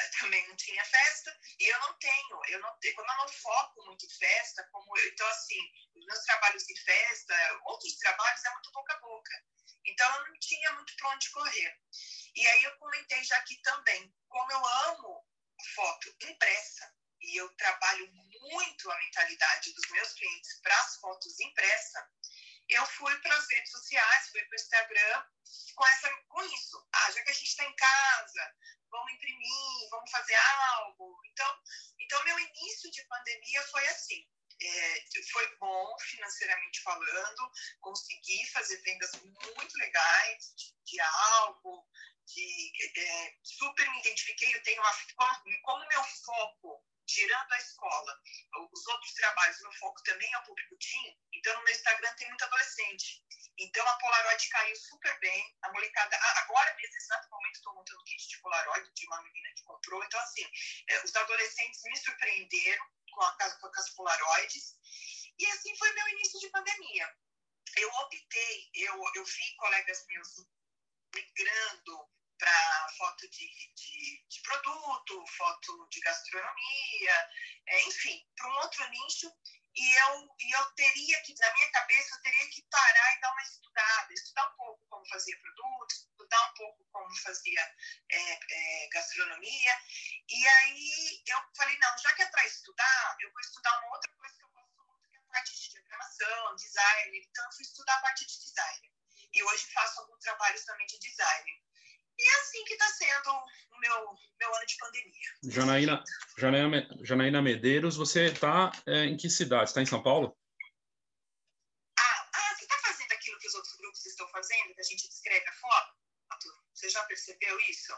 também não tinha festa e eu não tenho, eu não tenho, como eu não foco muito em festa, como eu, então assim, meus trabalhos em festa, outros trabalhos é muito boca a boca. Então eu não tinha muito para onde correr. E aí eu comentei já aqui também, como eu amo foto impressa e eu trabalho muito a mentalidade dos meus clientes para as fotos impressas, eu fui para as redes sociais, fui para o Instagram com, essa, com isso. Ah, já que a gente está em casa, vamos imprimir, vamos fazer algo. Então, então meu início de pandemia foi assim. É, foi bom financeiramente falando, consegui fazer vendas muito legais de, de algo, de, é, super me identifiquei, eu tenho uma, como, como meu foco tirando a escola, os outros trabalhos, meu foco também é o público teen, então no meu Instagram tem muito adolescente. Então a Polaroid caiu super bem, a molecada, agora nesse exato momento estou montando kit de Polaroid de uma menina que comprou, então assim, é, os adolescentes me surpreenderam com, a, com as Polaroids, e assim foi meu início de pandemia. Eu optei, eu, eu vi colegas meus migrando para foto de, de, de, produto, foto de gastronomia, é, enfim, para um outro nicho. E eu, e eu teria que, na minha cabeça, eu teria que parar e dar uma estudada, estudar um pouco como fazia produtos, estudar um pouco como fazia é, é, gastronomia. E aí eu falei, não, já que é para estudar, eu vou estudar uma outra coisa que eu gosto muito, que é a parte de diagramação, design. Então, eu fui estudar a parte de design. E hoje faço alguns trabalhos também de design. E é assim que está sendo o meu, meu ano de pandemia. Janaína, Janaína, Janaína Medeiros, você está é, em que cidade? Está em São Paulo? Ah, ah você está fazendo aquilo que os outros grupos estão fazendo, que a gente descreve a foto? Você já percebeu isso?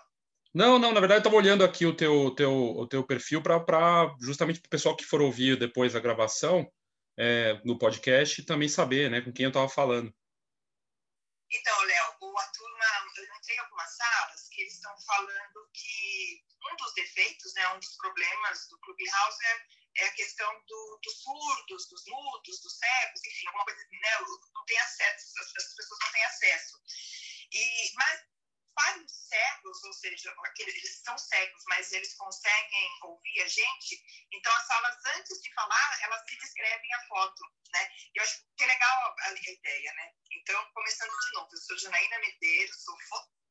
Não, não, na verdade eu estava olhando aqui o teu, teu, o teu perfil para justamente para o pessoal que for ouvir depois a gravação é, no podcast também saber né, com quem eu estava falando. Então, Léo, a turma, eu entrei em algumas salas que eles estão falando que um dos defeitos, né, um dos problemas do Clubhouse é, é a questão do, dos surdos, dos mudos, dos cegos, enfim, alguma coisa, né, não tem acesso, as, as pessoas não têm acesso. E, mas para os cegos, ou seja, aqueles, eles são cegos, mas eles conseguem ouvir a gente, então as salas, antes de falar, elas se descrevem a foto, né? Eu acho que é legal a, a, ideia, né? Então, começando de novo, eu sou Janaína Medeiros, sou fotógrafa,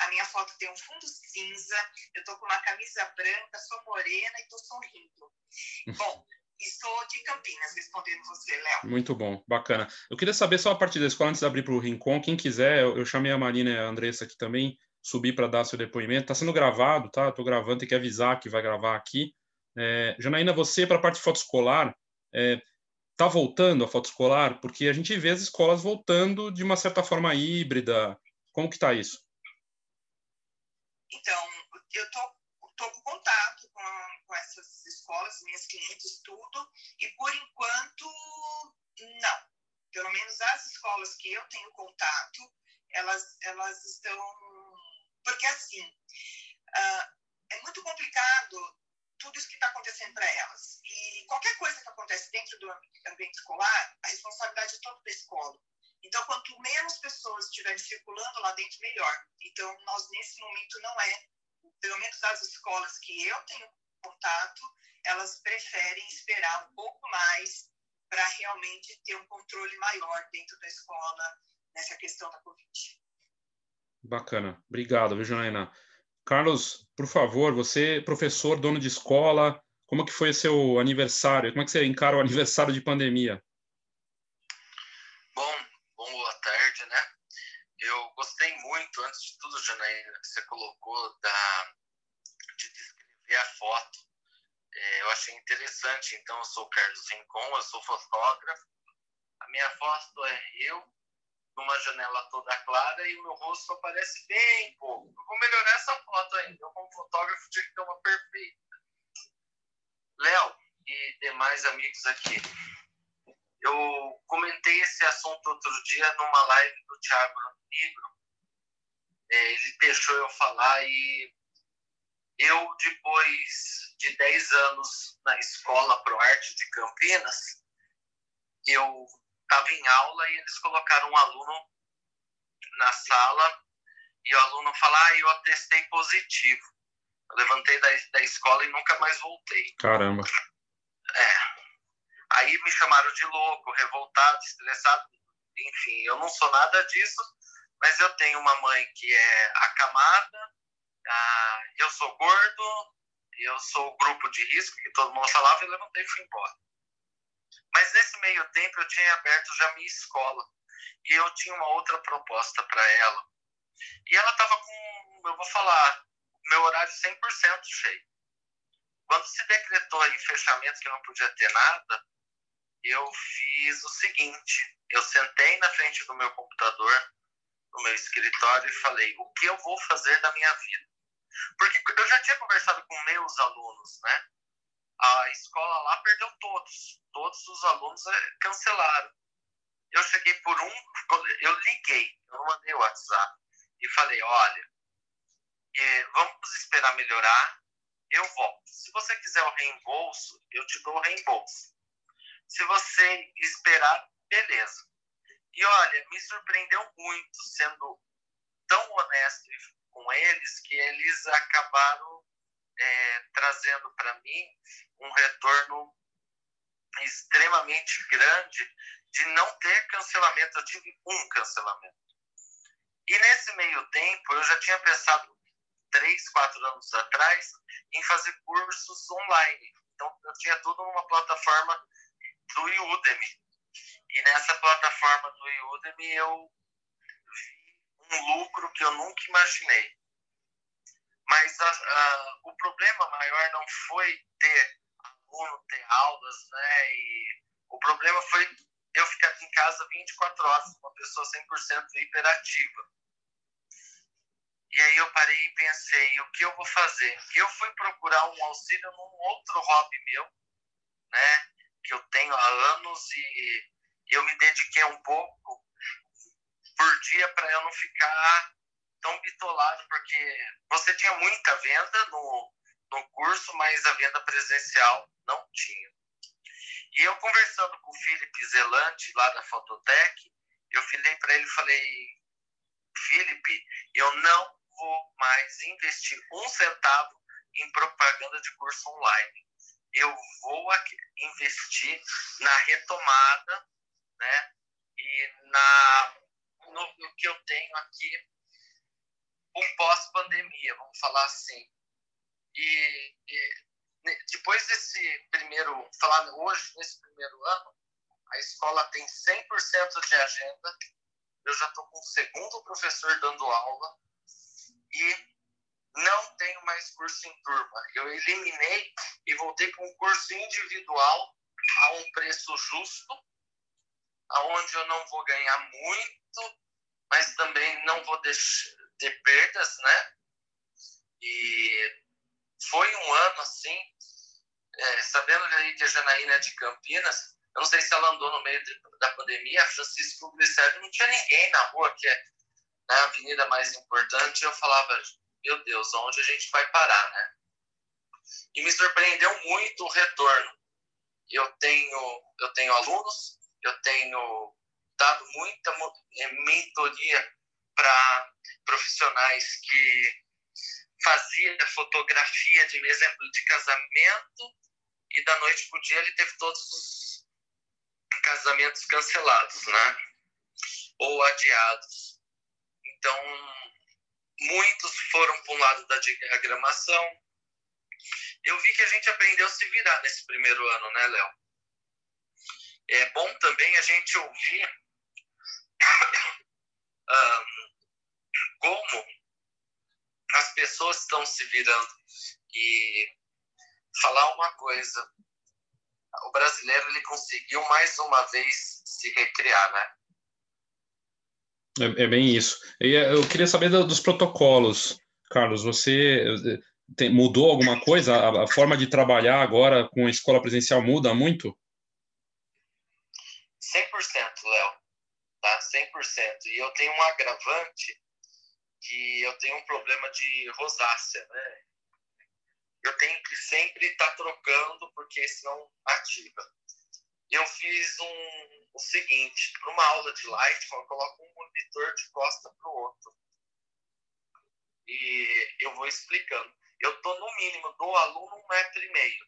a minha foto tem um fundo cinza, eu tô com uma camisa branca, sou morena e tô sorrindo. Bom, e sou de Campinas, respondendo você, Léo. Muito bom, bacana. Eu queria saber só a partir da escola, antes de abrir para o Rincon, quem quiser, eu, eu, chamei a Marina e a Andressa aqui também, subir para dar seu depoimento. Está sendo gravado, tá? Estou gravando, tem que avisar que vai gravar aqui. É, Janaína, você, para a parte de foto escolar, é, tá voltando a foto escolar? Porque a gente vê as escolas voltando de uma certa forma híbrida. Como que está isso? Então, eu estou com contato com, com essas escolas, minhas clientes, tudo, e por enquanto, não. Pelo menos as escolas que eu tenho contato, elas, elas estão. Porque, assim, uh, é muito complicado tudo isso que está acontecendo para elas. E qualquer coisa que acontece dentro do ambiente escolar, a responsabilidade é toda da escola. Então, quanto menos pessoas estiverem circulando lá dentro, melhor. Então, nós, nesse momento, não é, pelo menos as escolas que eu tenho contato, elas preferem esperar um pouco mais para realmente ter um controle maior dentro da escola nessa questão da Covid. Bacana. Obrigado, viu? Carlos, por favor, você, professor, dono de escola, como que foi seu aniversário? Como é que você encara o aniversário de pandemia? Tarde, né? Eu gostei muito, antes de tudo, Janaína, que você colocou da, de descrever a foto. É, eu achei interessante. Então, eu sou Carlos Rincon, eu sou fotógrafo. A minha foto é eu numa janela toda clara e o meu rosto aparece bem pouco. Eu vou melhorar essa foto ainda. Eu, como fotógrafo, tinha que ter uma perfeita. Léo e demais amigos aqui, eu comentei esse assunto outro dia numa live do Thiago Negro. É, ele deixou eu falar e eu, depois de 10 anos na escola ProArte de Campinas, eu estava em aula e eles colocaram um aluno na sala e o aluno fala, ah, eu testei positivo. Eu levantei da, da escola e nunca mais voltei. Caramba. É. Aí me chamaram de louco, revoltado, estressado. Enfim, eu não sou nada disso, mas eu tenho uma mãe que é acamada, ah, eu sou gordo, eu sou o grupo de risco que todo mundo falava e levantei e fui embora. Mas nesse meio tempo eu tinha aberto já minha escola e eu tinha uma outra proposta para ela. E ela estava com, eu vou falar, meu horário 100% cheio. Quando se decretou aí fechamento que não podia ter nada, eu fiz o seguinte: eu sentei na frente do meu computador, no meu escritório, e falei: o que eu vou fazer da minha vida? Porque eu já tinha conversado com meus alunos, né? A escola lá perdeu todos, todos os alunos eh, cancelaram. Eu cheguei por um, eu liguei, eu mandei o WhatsApp, e falei: olha, é, vamos esperar melhorar, eu volto. Se você quiser o reembolso, eu te dou o reembolso. Se você esperar, beleza. E olha, me surpreendeu muito sendo tão honesto com eles que eles acabaram é, trazendo para mim um retorno extremamente grande de não ter cancelamento. Eu tive um cancelamento. E nesse meio tempo, eu já tinha pensado três, quatro anos atrás, em fazer cursos online. Então, eu tinha tudo numa plataforma do Udemy. E nessa plataforma do Udemy eu vi um lucro que eu nunca imaginei. Mas a, a, o problema maior não foi ter aluno, ter aulas, né? E o problema foi eu ficar em casa 24 horas, uma pessoa 100% hiperativa. E aí eu parei e pensei, o que eu vou fazer? Eu fui procurar um auxílio num outro hobby meu, né? Que eu tenho há anos e eu me dediquei um pouco por dia para eu não ficar tão bitolado, porque você tinha muita venda no, no curso, mas a venda presencial não tinha. E eu conversando com o Felipe Zelante, lá da Fototec, eu falei para ele, falei, Felipe, eu não vou mais investir um centavo em propaganda de curso online. Eu vou investir na retomada, né? E na, no, no que eu tenho aqui, um pós-pandemia, vamos falar assim. E, e, depois desse primeiro, falar hoje, nesse primeiro ano, a escola tem 100% de agenda. Eu já estou com o segundo professor dando aula e não tenho mais curso em turma. Eu eliminei e voltei para um curso individual a um preço justo, aonde eu não vou ganhar muito, mas também não vou deixar, ter perdas, né? E foi um ano assim, é, sabendo aí que a Janaína é de Campinas, eu não sei se ela andou no meio de, da pandemia, a Francisco Glicério não tinha ninguém na rua, que é né, a avenida mais importante, eu falava, meu Deus, onde a gente vai parar, né? E me surpreendeu muito o retorno. Eu tenho, eu tenho alunos, eu tenho dado muita é, mentoria para profissionais que faziam fotografia de exemplo de casamento e da noite para o dia ele teve todos os casamentos cancelados, né? Ou adiados. Então, muitos foram para um lado da diagramação. Eu vi que a gente aprendeu a se virar nesse primeiro ano, né, Léo? É bom também a gente ouvir um, como as pessoas estão se virando e falar uma coisa. O brasileiro ele conseguiu mais uma vez se recriar, né? É, é bem isso. Eu queria saber dos protocolos, Carlos. Você eh, tem, mudou alguma coisa? A, a, forma de trabalhar agora com a escola presencial muda muito? 100%, Léo. Tá? 100%. E eu tenho um agravante que eu tenho um problema de rosácea, né? Eu tenho que sempre estar tá trocando, porque senão ativa. Eu fiz um, o seguinte, para uma aula de light, eu coloco um monitor de costa para o outro. E eu vou explicando. Eu estou no mínimo do aluno um metro e meio.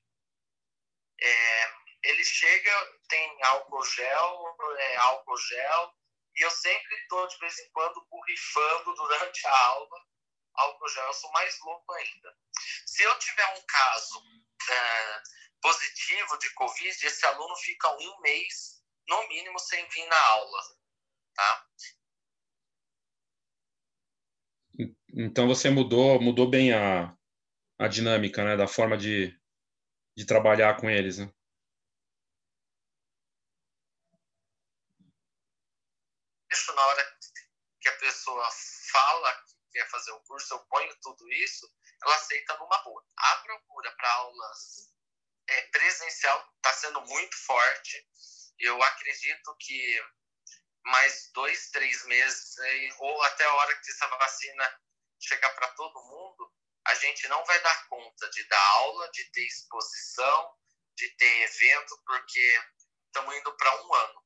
É, ele chega, tem álcool gel, é, álcool gel, e eu sempre estou, de vez em quando, borrifando durante a aula álcool gel. Eu sou mais louco ainda. Se eu tiver um caso é, positivo de Covid, esse aluno fica um mês, no mínimo, sem vir na aula. Tá? Então você mudou, mudou bem a, a dinâmica, né, da forma de, de trabalhar com eles, né? Isso na hora que a pessoa fala que quer fazer o curso, eu ponho tudo isso, ela aceita numa boa. A procura para aulas é, presencial está sendo muito forte. Eu acredito que mais dois, três meses, ou até a hora que essa vacina chegar para todo mundo, a gente não vai dar conta de dar aula, de ter exposição, de ter evento, porque estamos indo para um ano.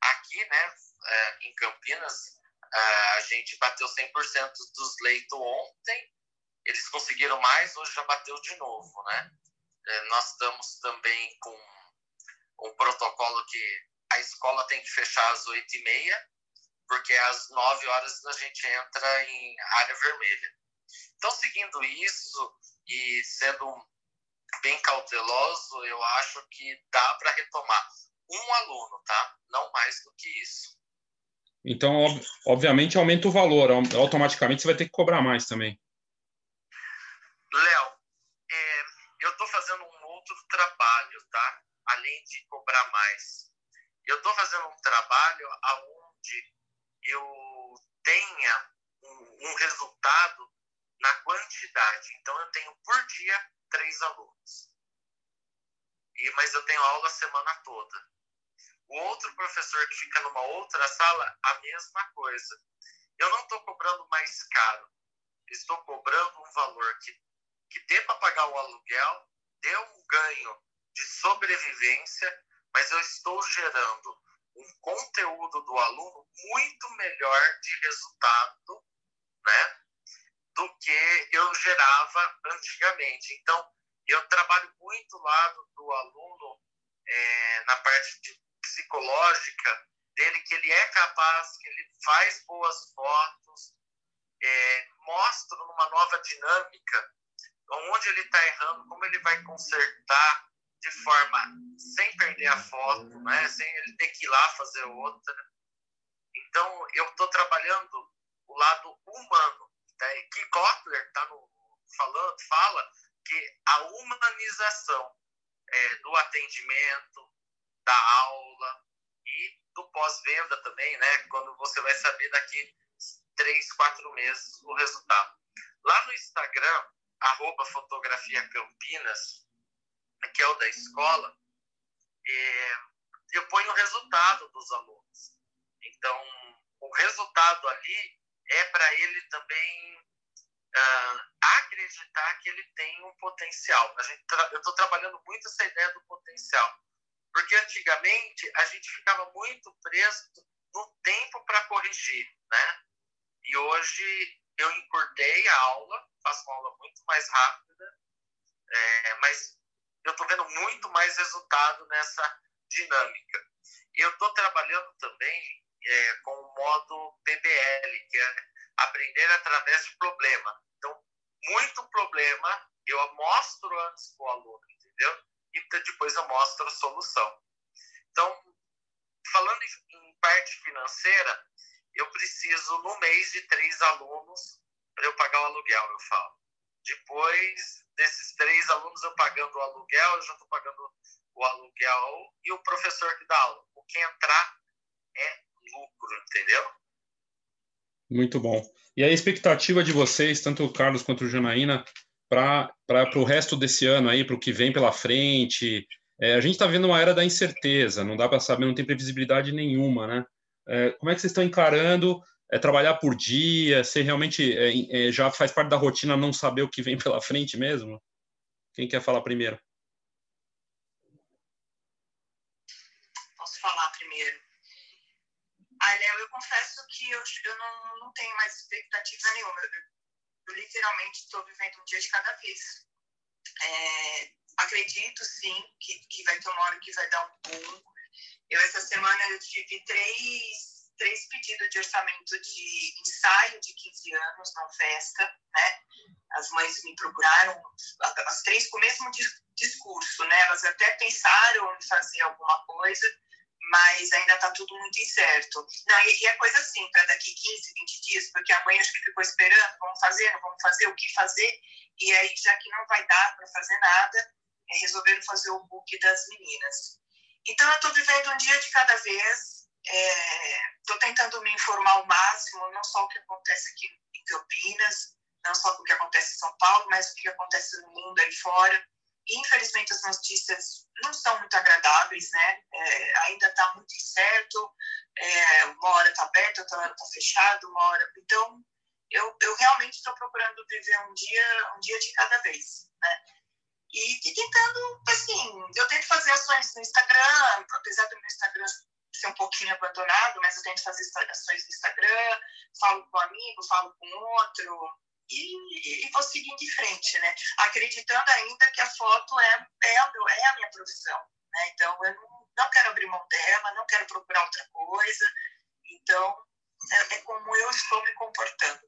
Aqui, né, é, em Campinas, a gente bateu 100% dos leitos ontem, eles conseguiram mais, hoje já bateu de novo, né? É, nós estamos também com um protocolo que a escola tem que fechar às 8h30, porque às 9 horas a gente entra em área vermelha. Então, seguindo isso e sendo bem cauteloso, eu acho que dá para retomar um aluno, tá? Não mais do que isso. Então, ob obviamente, aumenta o valor, automaticamente você vai ter que cobrar mais também. Léo, eu estou fazendo um outro trabalho, tá? Além de cobrar mais. Eu estou fazendo um trabalho onde eu tenha um, um resultado na quantidade. Então, eu tenho por dia três alunos. E, mas eu tenho aula a semana toda. O outro professor que fica numa outra sala, a mesma coisa. Eu não estou cobrando mais caro. Estou cobrando um valor que, que dê para pagar o aluguel, dê um ganho de sobrevivência, mas eu estou gerando um conteúdo do aluno muito melhor de resultado, né? Do que eu gerava antigamente. Então, eu trabalho muito lado do aluno é, na parte de psicológica dele que ele é capaz, que ele faz boas fotos, é, mostra numa nova dinâmica onde ele está errando, como ele vai consertar de forma sem perder a foto, né? sem ele ter que ir lá fazer outra. Então, eu estou trabalhando o lado humano. Né? Que Kotler está falando, fala que a humanização é, do atendimento, da aula e do pós-venda também, né? Quando você vai saber daqui três, quatro meses o resultado. Lá no Instagram, arroba fotografia Campinas, que é o da escola, é, eu ponho o resultado dos alunos. Então, o resultado ali é para ele também uh, acreditar que ele tem um potencial. A gente eu estou trabalhando muito essa ideia do potencial. Porque antigamente a gente ficava muito preso no tempo para corrigir, né? E hoje eu encurtei a aula, faço uma aula muito mais rápida, é, mas eu estou vendo muito mais resultado nessa dinâmica. E eu estou trabalhando também é, com o modo PBL, que é aprender através de problema. Então, muito problema eu mostro antes para o aluno, entendeu? E depois eu mostro a solução. Então, falando em parte financeira, eu preciso no mês de três alunos para eu pagar o aluguel, eu falo. Depois desses três alunos eu pagando o aluguel, eu já estou pagando o aluguel e o professor que dá aula. O que entrar é lucro, entendeu? Muito bom. E a expectativa de vocês, tanto o Carlos quanto o Janaína, para o resto desse ano aí, para o que vem pela frente? É, a gente está vendo uma era da incerteza, não dá para saber, não tem previsibilidade nenhuma, né? É, como é que vocês estão encarando é, trabalhar por dia? Você realmente é, é, já faz parte da rotina não saber o que vem pela frente mesmo? Quem quer falar primeiro? Posso falar primeiro. Ah, Léo, eu confesso que eu, eu não, não tenho mais expectativa nenhuma. Eu, eu literalmente estou vivendo um dia de cada vez. É, acredito, sim, que, que vai ter uma hora que vai dar um boom. Eu, essa semana, eu tive três, três pedidos de orçamento de ensaio de 15 anos na festa, né? As mães me procuraram, as três com o mesmo discurso, né? Elas até pensaram em fazer alguma coisa, mas ainda está tudo muito incerto. Não, e, e é coisa assim, para daqui 15, 20 dias, porque a mãe acho que ficou esperando, vamos fazer, não vamos fazer, o que fazer, e aí, já que não vai dar para fazer nada, resolveram fazer o book das meninas. Então, eu estou vivendo um dia de cada vez, estou é, tentando me informar ao máximo, não só o que acontece aqui em Campinas, não só o que acontece em São Paulo, mas o que acontece no mundo aí fora. Infelizmente, as notícias não são muito agradáveis, né? É, ainda está muito incerto, é, uma hora está aberta, outra hora está fechada, uma hora... Então, eu, eu realmente estou procurando viver um dia, um dia de cada vez, né? E, e, tentando, assim, eu tento fazer ações no Instagram, apesar do meu Instagram ser um pouquinho abandonado, mas eu tento fazer ações no Instagram, falo com um amigo, falo com outro, e, e, vou seguindo de frente, né? Acreditando ainda que a foto é, é, a, meu, é a minha profissão, né? Então, eu não, não quero abrir mão dela, não quero procurar outra coisa. Então, é, é como eu estou me comportando.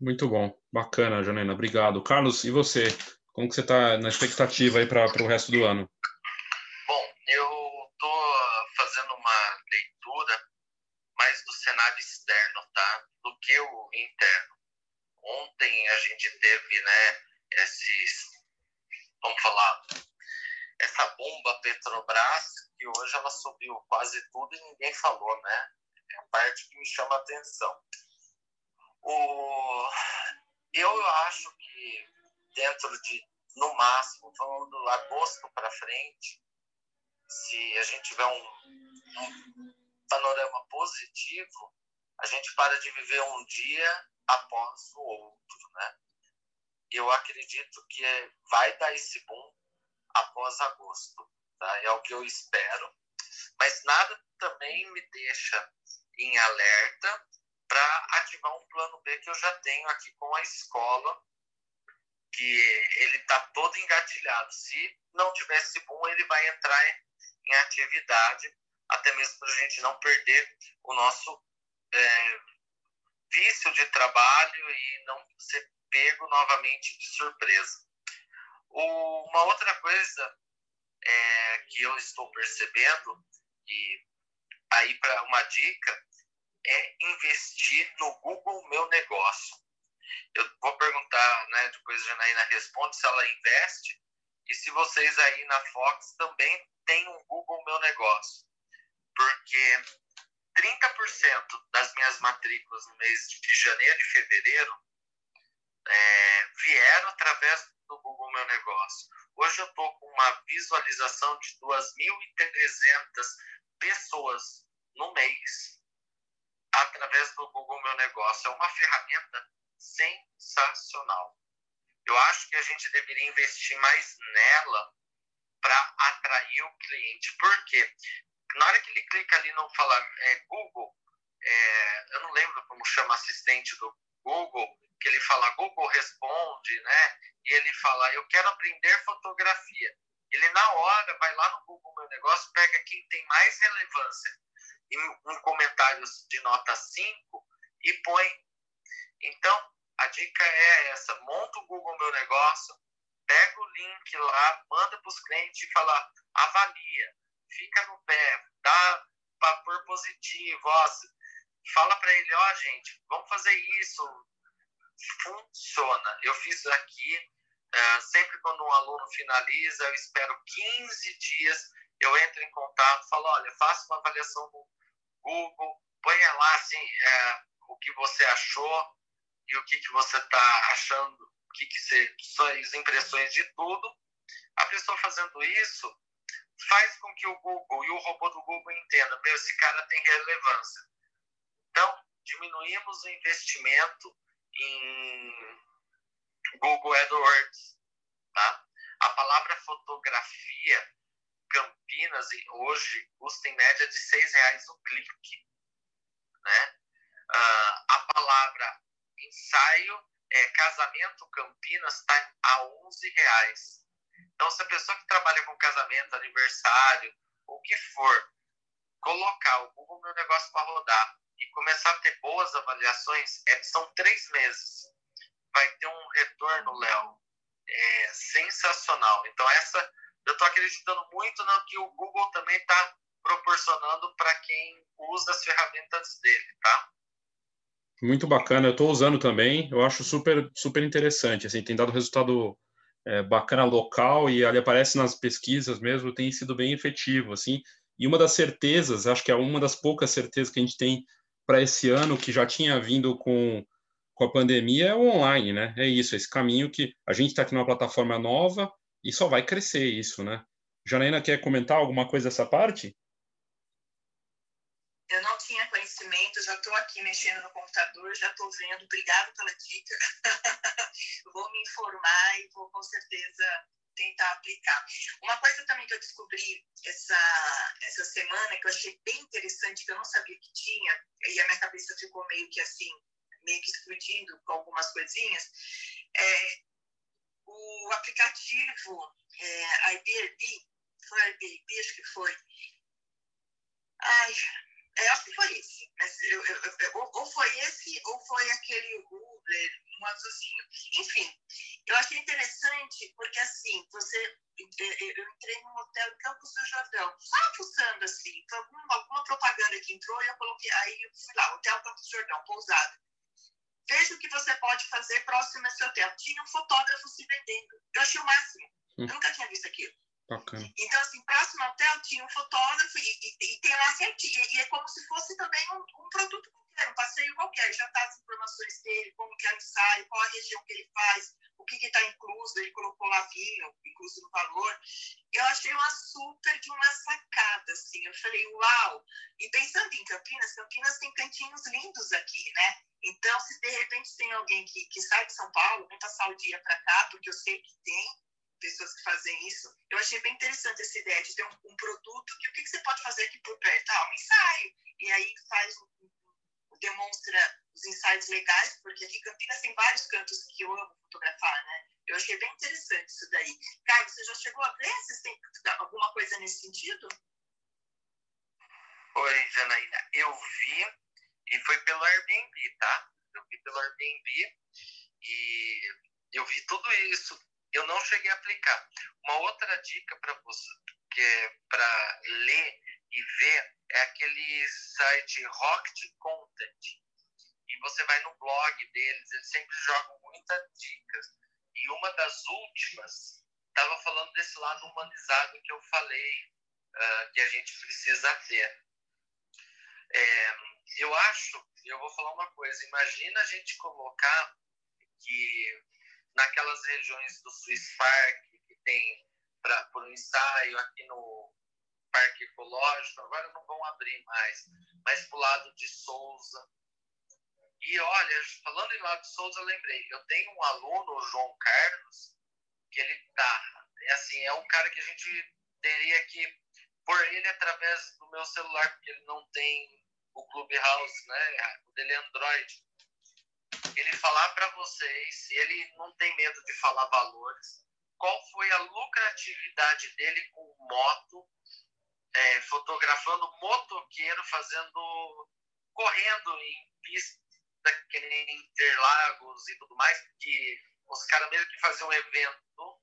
Muito bom, bacana, Janena, obrigado. Carlos, e você? Como que você está na expectativa aí para o resto do ano? Bom, eu estou fazendo uma leitura mais do cenário externo, tá? Do que o interno. Ontem a gente teve, né, esses, vamos falar, essa bomba Petrobras, que hoje ela subiu quase tudo e ninguém falou, né? É a parte que me chama a atenção. O, eu acho que dentro de, no máximo, falando agosto para frente, se a gente tiver um, um panorama positivo, a gente para de viver um dia após o outro, né? Eu acredito que vai dar esse boom após agosto, tá? É o que eu espero, mas nada também me deixa em alerta para ativar um plano B que eu já tenho aqui com a escola, que ele está todo engatilhado. Se não tivesse boom, ele vai entrar em atividade, até mesmo para a gente não perder o nosso é, vício de trabalho e não ser pego novamente de surpresa. Uma outra coisa é, que eu estou percebendo, e aí para uma dica, é investir no Google Meu Negócio. Eu vou perguntar, né, depois a Janaína responde se ela investe, e se vocês aí na Fox também têm um Google Meu Negócio. Porque 30% das minhas matrículas no mês de janeiro e fevereiro é, vieram através do Google Meu Negócio. Hoje eu estou com uma visualização de 2.300 pessoas no mês através do Google Meu Negócio. É uma ferramenta sensacional. Eu acho que a gente deveria investir mais nela para atrair o cliente. Por quê? na hora que ele clica ali no falar é, Google, é, eu não lembro como chama assistente do Google, que ele fala Google responde, né? E ele fala, eu quero aprender fotografia. Ele na hora vai lá no Google Meu Negócio, pega quem tem mais relevância em um comentário de nota 5 e põe. Então, a dica é essa: monta o Google Meu Negócio, pega o link lá, manda para os clientes e fala, avalia, fica no pé, dá para pôr positivo, ó, fala para ele, ó, gente, vamos fazer isso, funciona. Eu fiz aqui, uh, sempre quando um aluno finaliza, eu espero 15 dias, eu entro em contato, falo, olha, faça uma avaliação no Google, ponha lá assim, uh, o que você achou e o que, que você está achando, o que, que você, suas impressões de tudo. A pessoa fazendo isso faz com que o Google e o robô do Google entendam, meu, esse cara tem relevância. Então, diminuímos o investimento em Google AdWords. Tá? A palavra fotografia, Campinas, hoje custa em média de seis reais o clique. Né? Uh, a palavra ensaio, é, casamento Campinas, está a 11 reais. Então, se a pessoa que trabalha com casamento, aniversário, o que for, colocar o Google Meu Negócio para rodar e começar a ter boas avaliações, é, são três meses. Vai ter um retorno, Léo, é, sensacional. Então, essa eu estou acreditando muito no que o Google também está proporcionando para quem usa as ferramentas dele, tá? Muito bacana, eu estou usando também, eu acho super, super interessante, assim, tem dado resultado é, bacana local e ali aparece nas pesquisas mesmo, tem sido bem efetivo, assim, e uma das certezas, acho que é uma das poucas certezas que a gente tem para esse ano que já tinha vindo com, com a pandemia é o online, né? É isso, esse caminho que a gente está aqui numa plataforma nova e só vai crescer isso, né? Janaína, quer comentar alguma coisa dessa parte? Já estou aqui mexendo no computador, já estou vendo. Obrigado pela dica. vou me informar e vou com certeza tentar aplicar. Uma coisa também que eu descobri essa, essa semana, que eu achei bem interessante, que eu não sabia que tinha, e a minha cabeça ficou meio que assim, meio que explodindo com algumas coisinhas, é o aplicativo é, Airbnb, foi Airbnb, acho que foi. Ai, é, acho que foi esse. Eu, eu, eu, ou foi esse, ou foi aquele Uber, um azulzinho. Enfim, eu achei interessante porque, assim, você eu entrei num hotel em Campos do Jordão, só fuçando assim, então, alguma, alguma propaganda que entrou e eu coloquei, aí eu fui lá, Hotel Campos do Jordão, pousada. Veja o que você pode fazer próximo a esse hotel. Tinha um fotógrafo se vendendo. Eu achei o máximo. Eu nunca tinha visto aquilo. Bacana. Então, assim, próximo ao hotel tinha um fotógrafo e, e, e tem lá certinho. E é como se fosse também um, um produto qualquer, um passeio qualquer. Já tá as informações dele, como que é ensaio, qual a região que ele faz, o que está incluso. Ele colocou lá vinho, incluso no valor. Eu achei uma super de uma sacada, assim. Eu falei, uau! E pensando em Campinas, Campinas tem cantinhos lindos aqui, né? Então, se de repente tem alguém que, que sai de São Paulo, vem passar o dia para cá, porque eu sei que tem, pessoas que fazem isso. Eu achei bem interessante essa ideia de ter um, um produto que o que, que, você pode fazer aqui por perto? Ah, um ensaio. E aí faz, demonstra os ensaios legais, porque aqui em Campinas tem vários cantos que eu amo fotografar, né? Eu achei bem interessante isso daí. Caio, você já chegou a ver? Vocês têm alguma coisa nesse sentido? Oi, Janaína. Eu vi e foi pelo Airbnb, tá? Eu vi pelo Airbnb e eu vi tudo isso eu não cheguei a aplicar. Uma outra dica para você, que é para ler e ver, é aquele site Rocket Content. E você vai no blog deles, eles sempre jogam muitas dicas. E uma das últimas estava falando desse lado humanizado que eu falei, uh, que a gente precisa ter. É, eu acho, eu vou falar uma coisa, imagina a gente colocar que naquelas regiões do Swiss Park que tem para o ensaio aqui no Parque Ecológico, agora não vão abrir mais, mas para o lado de Souza. E olha, falando em lado de Souza, lembrei, eu tenho um aluno, o João Carlos, que ele tá, é assim, é um cara que a gente teria que pôr ele através do meu celular, porque ele não tem o Clubhouse, né? O dele é Android ele falar para vocês, ele não tem medo de falar valores, qual foi a lucratividade dele com moto, é, fotografando motoqueiro, fazendo, correndo em pista que nem Interlagos e tudo mais, que os caras mesmo que faziam um evento uh,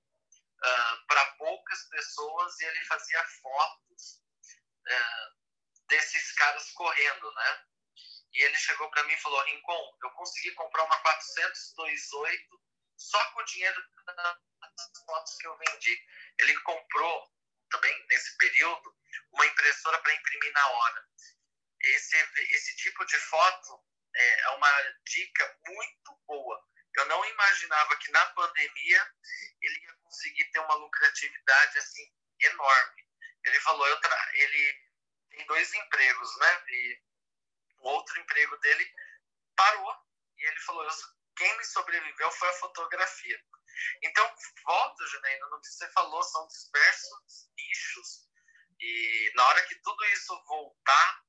ah, para poucas pessoas e ele fazia fotos uh, desses caras correndo, né? E ele chegou para mim e falou: Rincon, eu consegui comprar uma 428 só com o dinheiro das fotos que eu vendi. Ele comprou também nesse período uma impressora para imprimir na hora. Esse, esse tipo de foto é, é uma dica muito boa. Eu não imaginava que na pandemia ele ia conseguir ter uma lucratividade assim enorme. Ele falou, eu tra... ele tem dois empregos, né? E o outro emprego dele parou e ele falou, quem me sobreviveu foi a fotografia. Então, volta, Janaína, no que você falou, são dispersos nichos. E na hora que tudo isso voltar,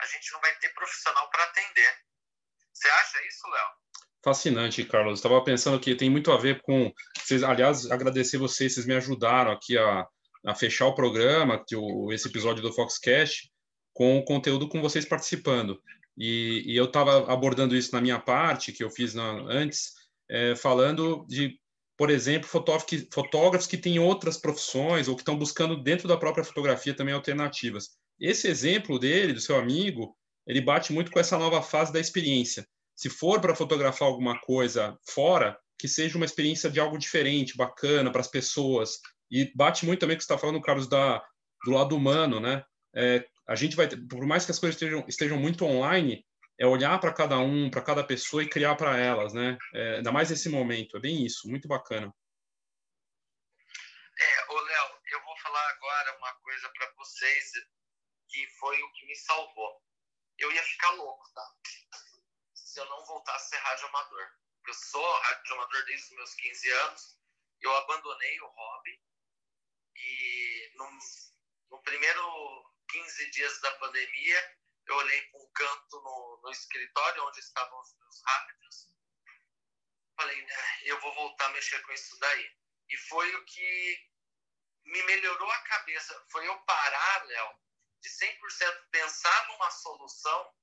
a gente não vai ter profissional para atender. Você acha isso, Léo? Fascinante, Carlos. Estava pensando que tem muito a ver com. Vocês, aliás, agradecer vocês, vocês me ajudaram aqui a, a fechar o programa, que o, esse episódio do Foxcast, com o conteúdo com vocês participando. E, e eu estava abordando isso na minha parte, que eu fiz na, antes, é, falando de, por exemplo, fotógrafos que, fotógrafos que têm outras profissões ou que estão buscando dentro da própria fotografia também alternativas. Esse exemplo dele, do seu amigo, ele bate muito com essa nova fase da experiência. Se for para fotografar alguma coisa fora, que seja uma experiência de algo diferente, bacana para as pessoas. E bate muito também com o que você está falando, Carlos, da, do lado humano, né? É, a gente vai, por mais que as coisas estejam, estejam muito online, é olhar para cada um, para cada pessoa e criar para elas, né? É, ainda mais nesse momento, é bem isso, muito bacana. É, ô Léo, eu vou falar agora uma coisa para vocês que foi o que me salvou eu ia ficar louco, tá? Se eu não voltasse a ser rádio amador. Eu sou rádio amador desde os meus 15 anos, eu abandonei o hobby e no, no primeiro 15 dias da pandemia, eu olhei para um canto no, no escritório onde estavam os meus rádios. Falei, né, eu vou voltar a mexer com isso daí. E foi o que me melhorou a cabeça. Foi eu parar, Léo, de 100% pensar numa solução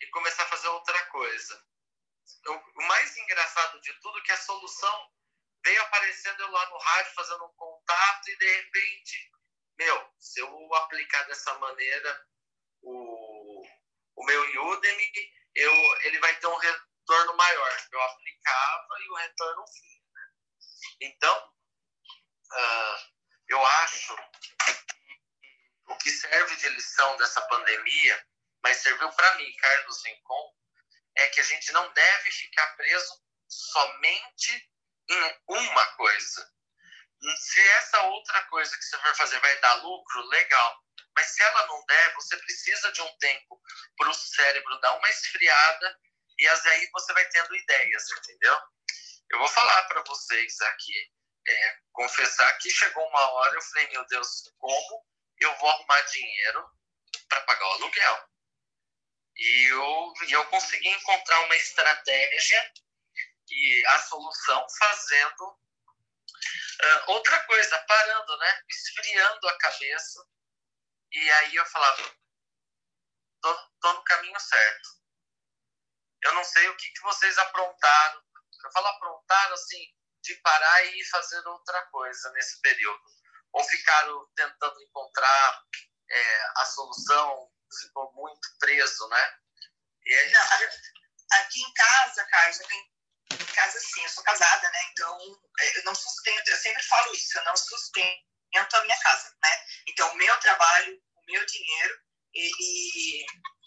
e começar a fazer outra coisa. O mais engraçado de tudo é que a solução veio aparecendo eu lá no rádio fazendo um contato e de repente, meu, se eu aplicar dessa maneira o, o meu Udemy, eu, ele vai ter um retorno maior. Eu aplicava e o retorno vinha. Né? Então, uh, eu acho o que serve de lição dessa pandemia, mas serviu para mim, Carlos Rincon, é que a gente não deve ficar preso somente em uma coisa. Se essa outra coisa que você for fazer vai dar lucro, legal. Mas se ela não der, você precisa de um tempo para o cérebro dar uma esfriada e aí você vai tendo ideias, entendeu? Eu vou falar para vocês aqui, é, confessar que chegou uma hora, eu falei, meu Deus, como eu vou arrumar dinheiro para pagar o aluguel. E eu, eu consegui encontrar uma estratégia e a solução fazendo uh, outra coisa, parando, né? Esfriando a cabeça. E aí eu falava, tô, tô no caminho certo. Eu não sei o que, que vocês aprontaram. Eu falo aprontaram assim, de parar e fazer outra coisa nesse período ou ficaram tentando encontrar é, a solução, ficou muito preso, né? É... Não, aqui em casa, tenho casa sim, eu sou casada, né? Então, é, eu não sustento, eu sempre falo isso, eu não sustento a minha casa, né? Então, o meu trabalho, o meu dinheiro, ele,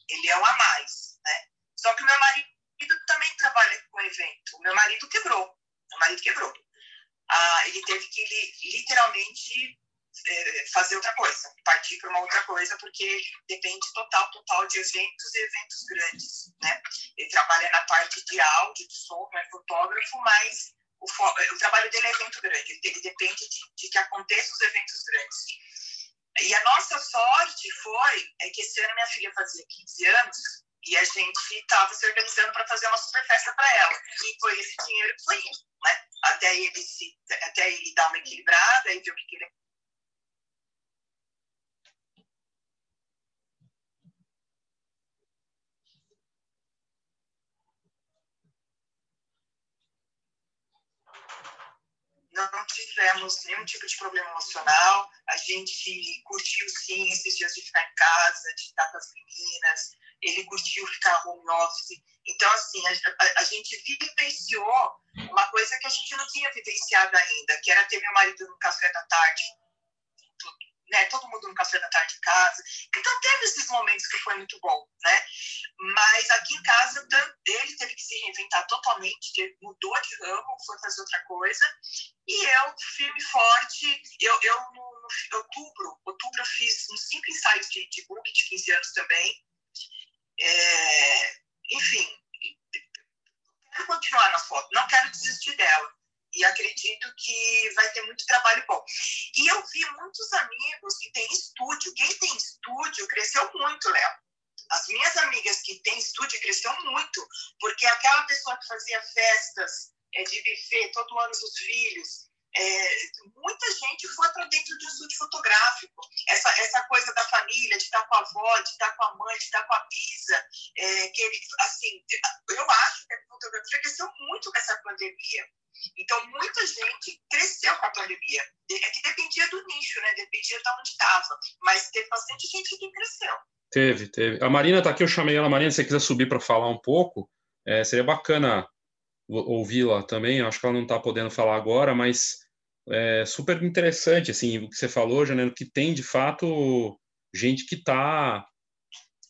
ele é um a mais, né? Só que o meu marido também trabalha com evento. O meu marido quebrou. Meu marido quebrou ah, ele teve que ele, literalmente fazer outra coisa, partir para uma outra coisa, porque depende total, total de eventos e eventos grandes, né? Ele trabalha na parte de áudio, de som, é fotógrafo, mas o, o, trabalho dele é evento grande, ele, depende de, de, que aconteçam os eventos grandes. E a nossa sorte foi é que esse ano minha filha fazia 15 anos E a gente estava se organizando para fazer uma super festa para ela. E foi esse dinheiro que foi indo, né? Até ele, se, até ele dar uma equilibrada e ver o que ele não tivemos nenhum tipo de problema emocional. A gente curtiu sim esses dias de ficar em casa, de estar com as meninas. Ele curtiu ficar home office. Então, assim, a, a, a gente vivenciou uma coisa que a gente não tinha vivenciado ainda, que era ter meu marido no café da tarde né, todo mundo no café da tarde em casa. Então teve esses momentos que foi muito bom, né? Mas aqui em casa ele teve que se reinventar totalmente, mudou de ramo, foi fazer outra coisa. E eu, firme e forte, eu, eu no, no outubro, outubro eu fiz uns cinco ensaios de, de book de 15 anos também. É, enfim, quero continuar na foto, não quero desistir dela e acredito que vai ter muito trabalho bom. E eu vi muitos amigos que têm estúdio. Quem tem estúdio cresceu muito, Léo. As minhas amigas que têm estúdio cresceu muito, porque aquela pessoa que fazia festas é, de buffet todo ano dos filhos, é, muita gente foi para dentro de um estúdio fotográfico. Essa, essa coisa da família, de estar com a avó, de estar com a mãe, de estar com a bisa, é, que ele, assim, eu acho que a fotografia cresceu muito com essa pandemia. Então, muita gente cresceu com a pandemia. É que dependia do nicho, né? Dependia de onde estava. Mas teve bastante gente que cresceu. Teve, teve. A Marina está aqui, eu chamei ela. Marina, se você quiser subir para falar um pouco, é, seria bacana ouvi-la também. Acho que ela não está podendo falar agora, mas é super interessante, assim, o que você falou, Janelo, que tem, de fato, gente que está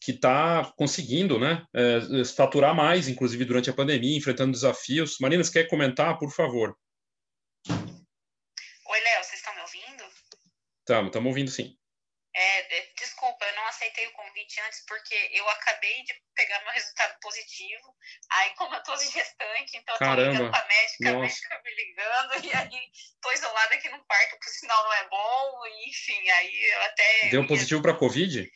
que está conseguindo né, é, faturar mais, inclusive durante a pandemia, enfrentando desafios. Marina, você quer comentar, por favor? Oi, Léo, vocês estão me ouvindo? Estamos, estamos ouvindo sim. É, desculpa, eu não aceitei o convite antes porque eu acabei de pegar meu resultado positivo. Aí, como eu tô de gestante, então Caramba. eu tô ligando pra médica, Nossa. a médica me ligando, e aí tô isolada aqui no quarto porque o sinal não é bom, e, enfim, aí eu até. Deu positivo para Covid?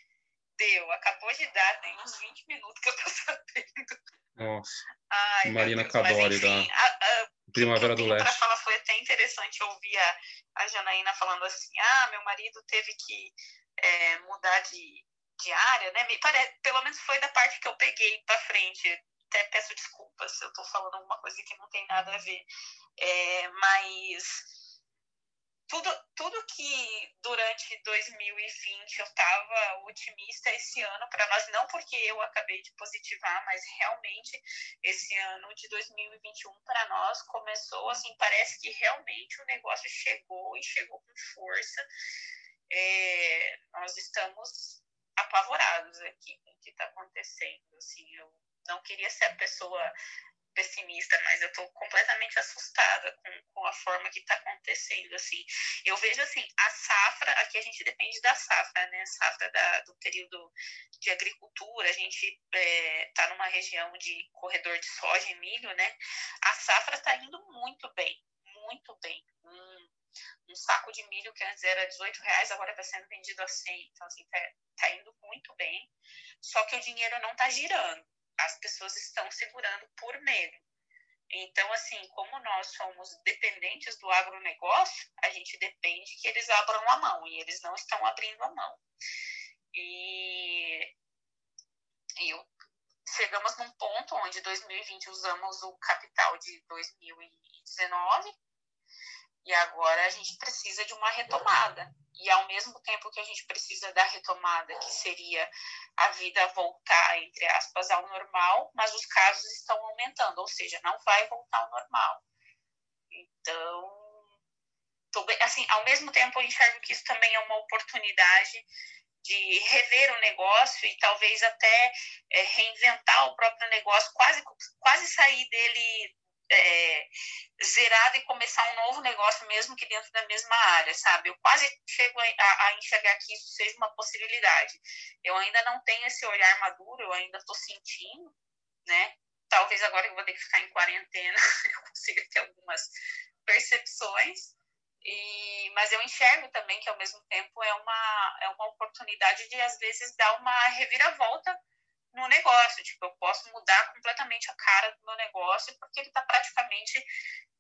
Deu, acabou de dar, tem uns 20 minutos que eu tô sabendo. Nossa. Ai, Marina Cadore, da a, a, Primavera do Para Leste. falar foi até interessante ouvir a, a Janaína falando assim: ah, meu marido teve que é, mudar de, de área, né? Me pare... Pelo menos foi da parte que eu peguei para frente. Até peço desculpas se eu estou falando alguma coisa que não tem nada a ver. É, mas tudo, tudo que durante 2020 eu estava otimista esse ano para nós, não porque eu acabei de positivar, mas realmente esse ano de 2021 para nós começou assim, parece que realmente o negócio chegou e chegou com força. É, nós estamos apavorados aqui com o que está acontecendo. Assim, eu não queria ser a pessoa pessimista, mas eu estou completamente assustada com, com a forma que está acontecendo, assim. Eu vejo, assim, a safra, aqui a gente depende da safra, né? Safra da, do período de agricultura, a gente é, numa região de corredor de soja e milho, né? A safra está indo muito bem, muito bem. Um, um saco de milho que antes era 18 reais, agora está sendo vendido a 100. Então, assim, está tá indo muito bem. Só que o dinheiro não está girando as pessoas estão segurando por medo. Então, assim, como nós somos dependentes do agronegócio, a gente depende que eles abram a mão e eles não estão abrindo a mão. E, eu, chegamos num ponto onde 2020 usamos o capital de 2019 e agora a gente precisa de uma retomada. E ao mesmo tempo que a gente precisa da retomada, que seria a vida voltar, entre aspas, ao normal, mas os casos estão aumentando, ou seja, não vai voltar ao normal. Então, bem, assim, ao mesmo tempo eu enxergo que isso também é uma oportunidade de rever o negócio e talvez até é, reinventar o próprio negócio, quase, quase sair dele é, zerado e começar um novo negócio mesmo que dentro da mesma área, sabe? Eu quase chego a, a, enxergar que isso seja uma possibilidade. Eu ainda não tenho esse olhar maduro, eu ainda estou sentindo, né? Talvez agora eu vou ter que ficar em quarentena eu consiga ter algumas percepções. E, mas eu enxergo também que ao mesmo tempo é uma, é uma oportunidade de às vezes dar uma reviravolta no negócio. Tipo, eu posso mudar completamente a cara do meu negócio porque ele está praticamente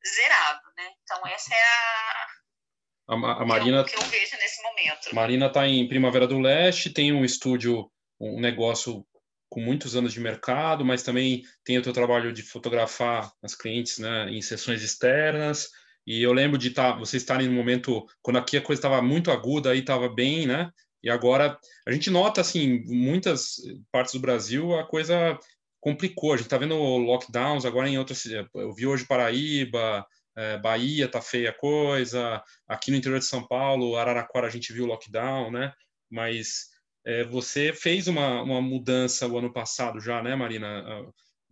zerado, né? Então, essa é a, a, a Marina que eu, que eu, vejo nesse momento. Marina está em Primavera do Leste, tem um estúdio, um negócio com muitos anos de mercado, mas também tem o teu trabalho de fotografar as clientes né, em sessões externas. E eu lembro de tá, vocês estarem no momento quando aqui a coisa estava muito aguda, aí estava bem, né? E agora a gente nota assim, muitas partes do Brasil a coisa complicou. A gente está vendo lockdowns agora em outras. Eu vi hoje Paraíba, é, Bahia tá feia a coisa. Aqui no interior de São Paulo, Araraquara a gente viu lockdown, né? Mas é, você fez uma, uma mudança o ano passado já, né, Marina?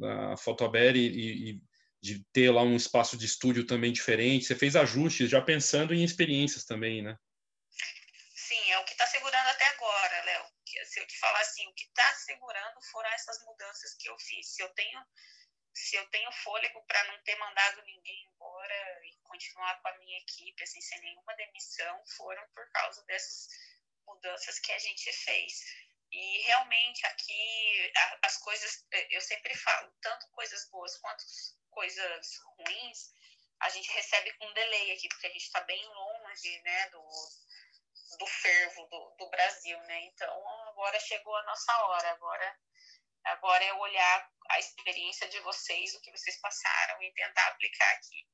A, a Fotoberry e, e de ter lá um espaço de estúdio também diferente. Você fez ajustes já pensando em experiências também, né? Sim, é o que está Léo. Se eu te falar assim, o que está segurando foram essas mudanças que eu fiz. Se eu tenho, se eu tenho fôlego para não ter mandado ninguém embora e continuar com a minha equipe assim, sem nenhuma demissão, foram por causa dessas mudanças que a gente fez. E realmente aqui as coisas, eu sempre falo, tanto coisas boas quanto coisas ruins, a gente recebe com delay aqui, porque a gente está bem longe né, do, do fervo do, do Brasil, né? Então agora chegou a nossa hora, agora agora é olhar a experiência de vocês, o que vocês passaram e tentar aplicar aqui.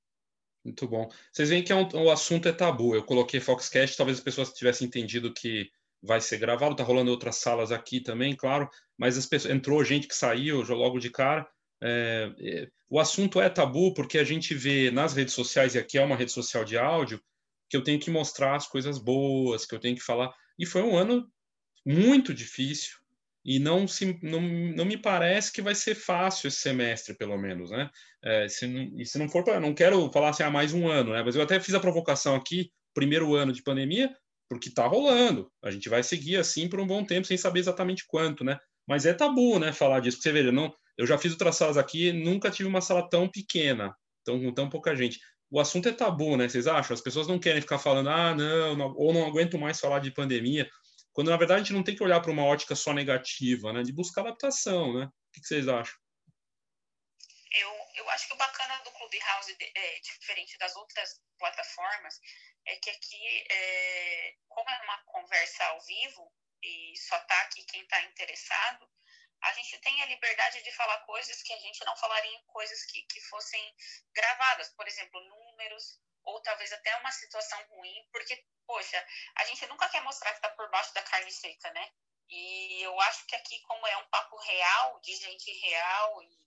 Muito bom. Vocês veem que é um, o assunto é tabu. Eu coloquei Foxcast, talvez as pessoas tivessem entendido que vai ser gravado. Tá rolando outras salas aqui também, claro. Mas as pessoas, entrou gente que saiu logo de cara. É, é, o assunto é tabu porque a gente vê nas redes sociais, e aqui é uma rede social de áudio, que eu tenho que mostrar as coisas boas, que eu tenho que falar. E foi um ano muito difícil, e não, se, não, não me parece que vai ser fácil esse semestre, pelo menos, né? É, se não, e se não for para, não quero falar assim, ah, mais um ano, né? Mas eu até fiz a provocação aqui, primeiro ano de pandemia, porque está rolando. A gente vai seguir assim por um bom tempo, sem saber exatamente quanto, né? Mas é tabu, né, falar disso. Porque você veja, não, eu já fiz outras salas aqui, nunca tive uma sala tão pequena, tão, com tão pouca gente. O assunto é tabu, né? Vocês acham? As pessoas não querem ficar falando, ah, não, não ou não aguento mais falar de pandemia quando na verdade a gente não tem que olhar para uma ótica só negativa, né? De buscar adaptação, né? O que vocês acham? Eu, eu acho que o bacana do Clubhouse, é, diferente das outras plataformas, é que aqui, é, como é uma conversa ao vivo e só tá aqui quem está interessado, a gente tem a liberdade de falar coisas que a gente não falaria em coisas que, que fossem gravadas, por exemplo, números, ou talvez até uma situação ruim, porque, poxa, a gente nunca quer mostrar que está por baixo da carne seca, né? E eu acho que aqui, como é um papo real, de gente real, e,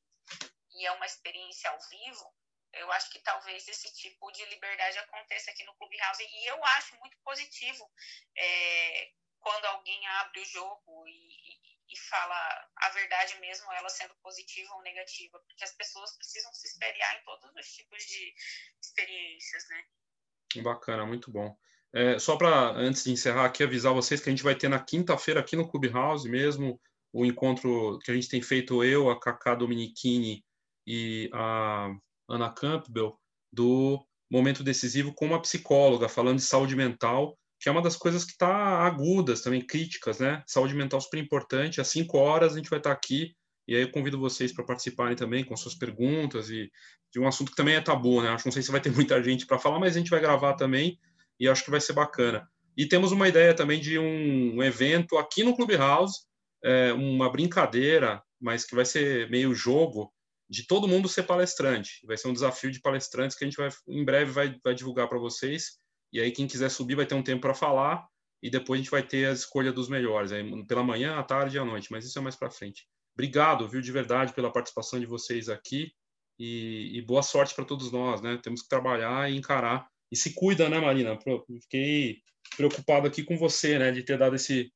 e é uma experiência ao vivo, eu acho que talvez esse tipo de liberdade aconteça aqui no Clubhouse. E eu acho muito positivo é, quando alguém abre o jogo e, e fala a verdade mesmo, ela sendo positiva ou negativa, porque as pessoas precisam se espelhar em todos os tipos de experiências, né? Bacana, muito bom. É, só para, antes de encerrar aqui, avisar vocês que a gente vai ter na quinta-feira aqui no Clubhouse mesmo o encontro que a gente tem feito eu, a Cacá Dominichini e a Ana Campbell, do Momento Decisivo com uma psicóloga, falando de saúde mental que é uma das coisas que está agudas também, críticas, né? Saúde mental super importante. Às 5 horas a gente vai estar tá aqui e aí eu convido vocês para participarem também com suas perguntas e de um assunto que também é tabu, né? Acho que não sei se vai ter muita gente para falar, mas a gente vai gravar também e acho que vai ser bacana. E temos uma ideia também de um, evento aqui no Clubhouse, é, uma brincadeira, mas que vai ser meio jogo de todo mundo ser palestrante. Vai ser um desafio de palestrantes que a gente vai em breve vai, vai divulgar para vocês. E aí, quem quiser subir vai ter um tempo para falar e depois a gente vai ter a escolha dos melhores, aí, pela manhã, à tarde e à noite, mas isso é mais para frente. Obrigado, viu, de verdade, pela participação de vocês aqui e, e boa sorte para todos nós, né? Temos que trabalhar e encarar. E se cuida, né, Marina? Fiquei preocupado aqui com você, né, de ter dado esse.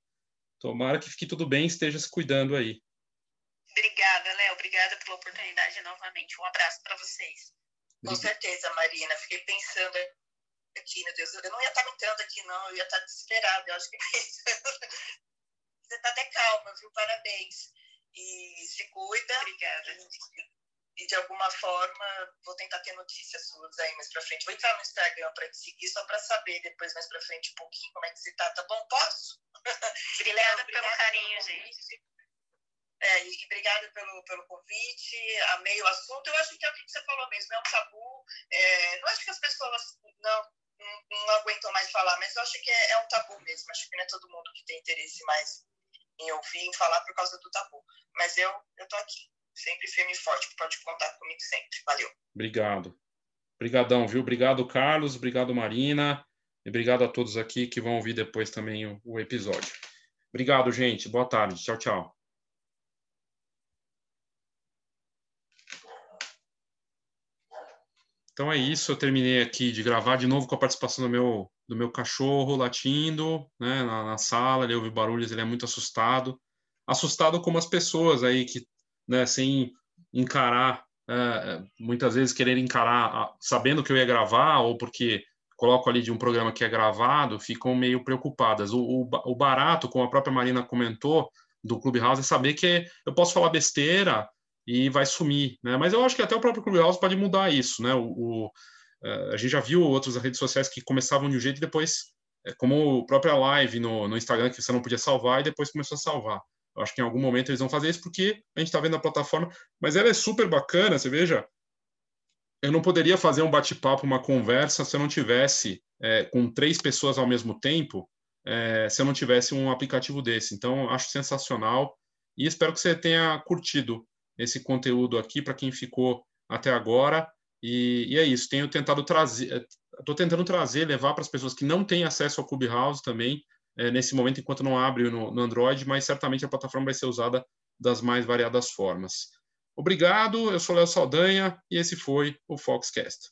Tomara que fique tudo bem, esteja se cuidando aí. Obrigada, Léo. Obrigada pela oportunidade novamente. Um abraço para vocês. Com certeza, Marina. Fiquei pensando aqui, meu Deus, eu não ia estar aguentando aqui, não, eu ia estar desesperada, eu acho que é isso. Você está até calma, viu? Parabéns. E se cuida. Obrigada. E, e, de alguma forma, vou tentar ter notícias suas aí mais pra frente. Vou entrar no Instagram para te seguir, só para saber depois mais pra frente um pouquinho como é que você tá. Tá bom? Posso? Obrigada pelo carinho, gente. É, e obrigada pelo, pelo convite, amei o assunto. Eu acho que é o que você falou mesmo, é um tabu. É, não acho que as pessoas não, não, não, aguentam mais falar, mas eu acho que é, é, um tabu mesmo. Acho que não é todo mundo que tem interesse mais em ouvir, em falar por causa do tabu. Mas eu, eu tô aqui, sempre firme e forte, pode contar comigo sempre. Valeu. Obrigado. Obrigadão, viu? Obrigado, Carlos. Obrigado, Marina. E obrigado a todos aqui que vão ouvir depois também o, o episódio. Obrigado, gente. Boa tarde. Tchau, tchau. Então é isso, eu terminei aqui de gravar de novo com a participação do meu, do meu cachorro latindo né, na, na sala, ele ouve barulhos, ele é muito assustado. Assustado como as pessoas aí que, né, sem encarar, é, muitas vezes querer encarar, sabendo que eu ia gravar, ou porque coloco ali de um programa que é gravado, ficam meio preocupadas. O, o, o barato, como a própria Marina comentou, do Clubhouse, é saber que eu posso falar besteira, e vai sumir, né? Mas eu acho que até o próprio Clubhouse pode mudar isso, né? O, o a gente já viu outras redes sociais que começavam de um jeito e depois, é, como a própria live no, no Instagram, que você não podia salvar e depois começou a salvar. Eu acho que em algum momento eles vão fazer isso porque a gente está vendo a plataforma, mas ela é super bacana, você veja. Eu não poderia fazer um bate-papo, uma conversa, se eu não tivesse é, com três pessoas ao mesmo tempo, é, se eu não tivesse um aplicativo desse. Então, acho sensacional e espero que você tenha curtido esse conteúdo aqui para quem ficou até agora. E, e, é isso. Tenho tentado trazer, estou tentando trazer, levar para as pessoas que não têm acesso ao Clubhouse também é, nesse momento, enquanto não abre no, no Android, mas certamente a plataforma vai ser usada das mais variadas formas. Obrigado, eu sou Léo Saldanha e esse foi o Foxcast.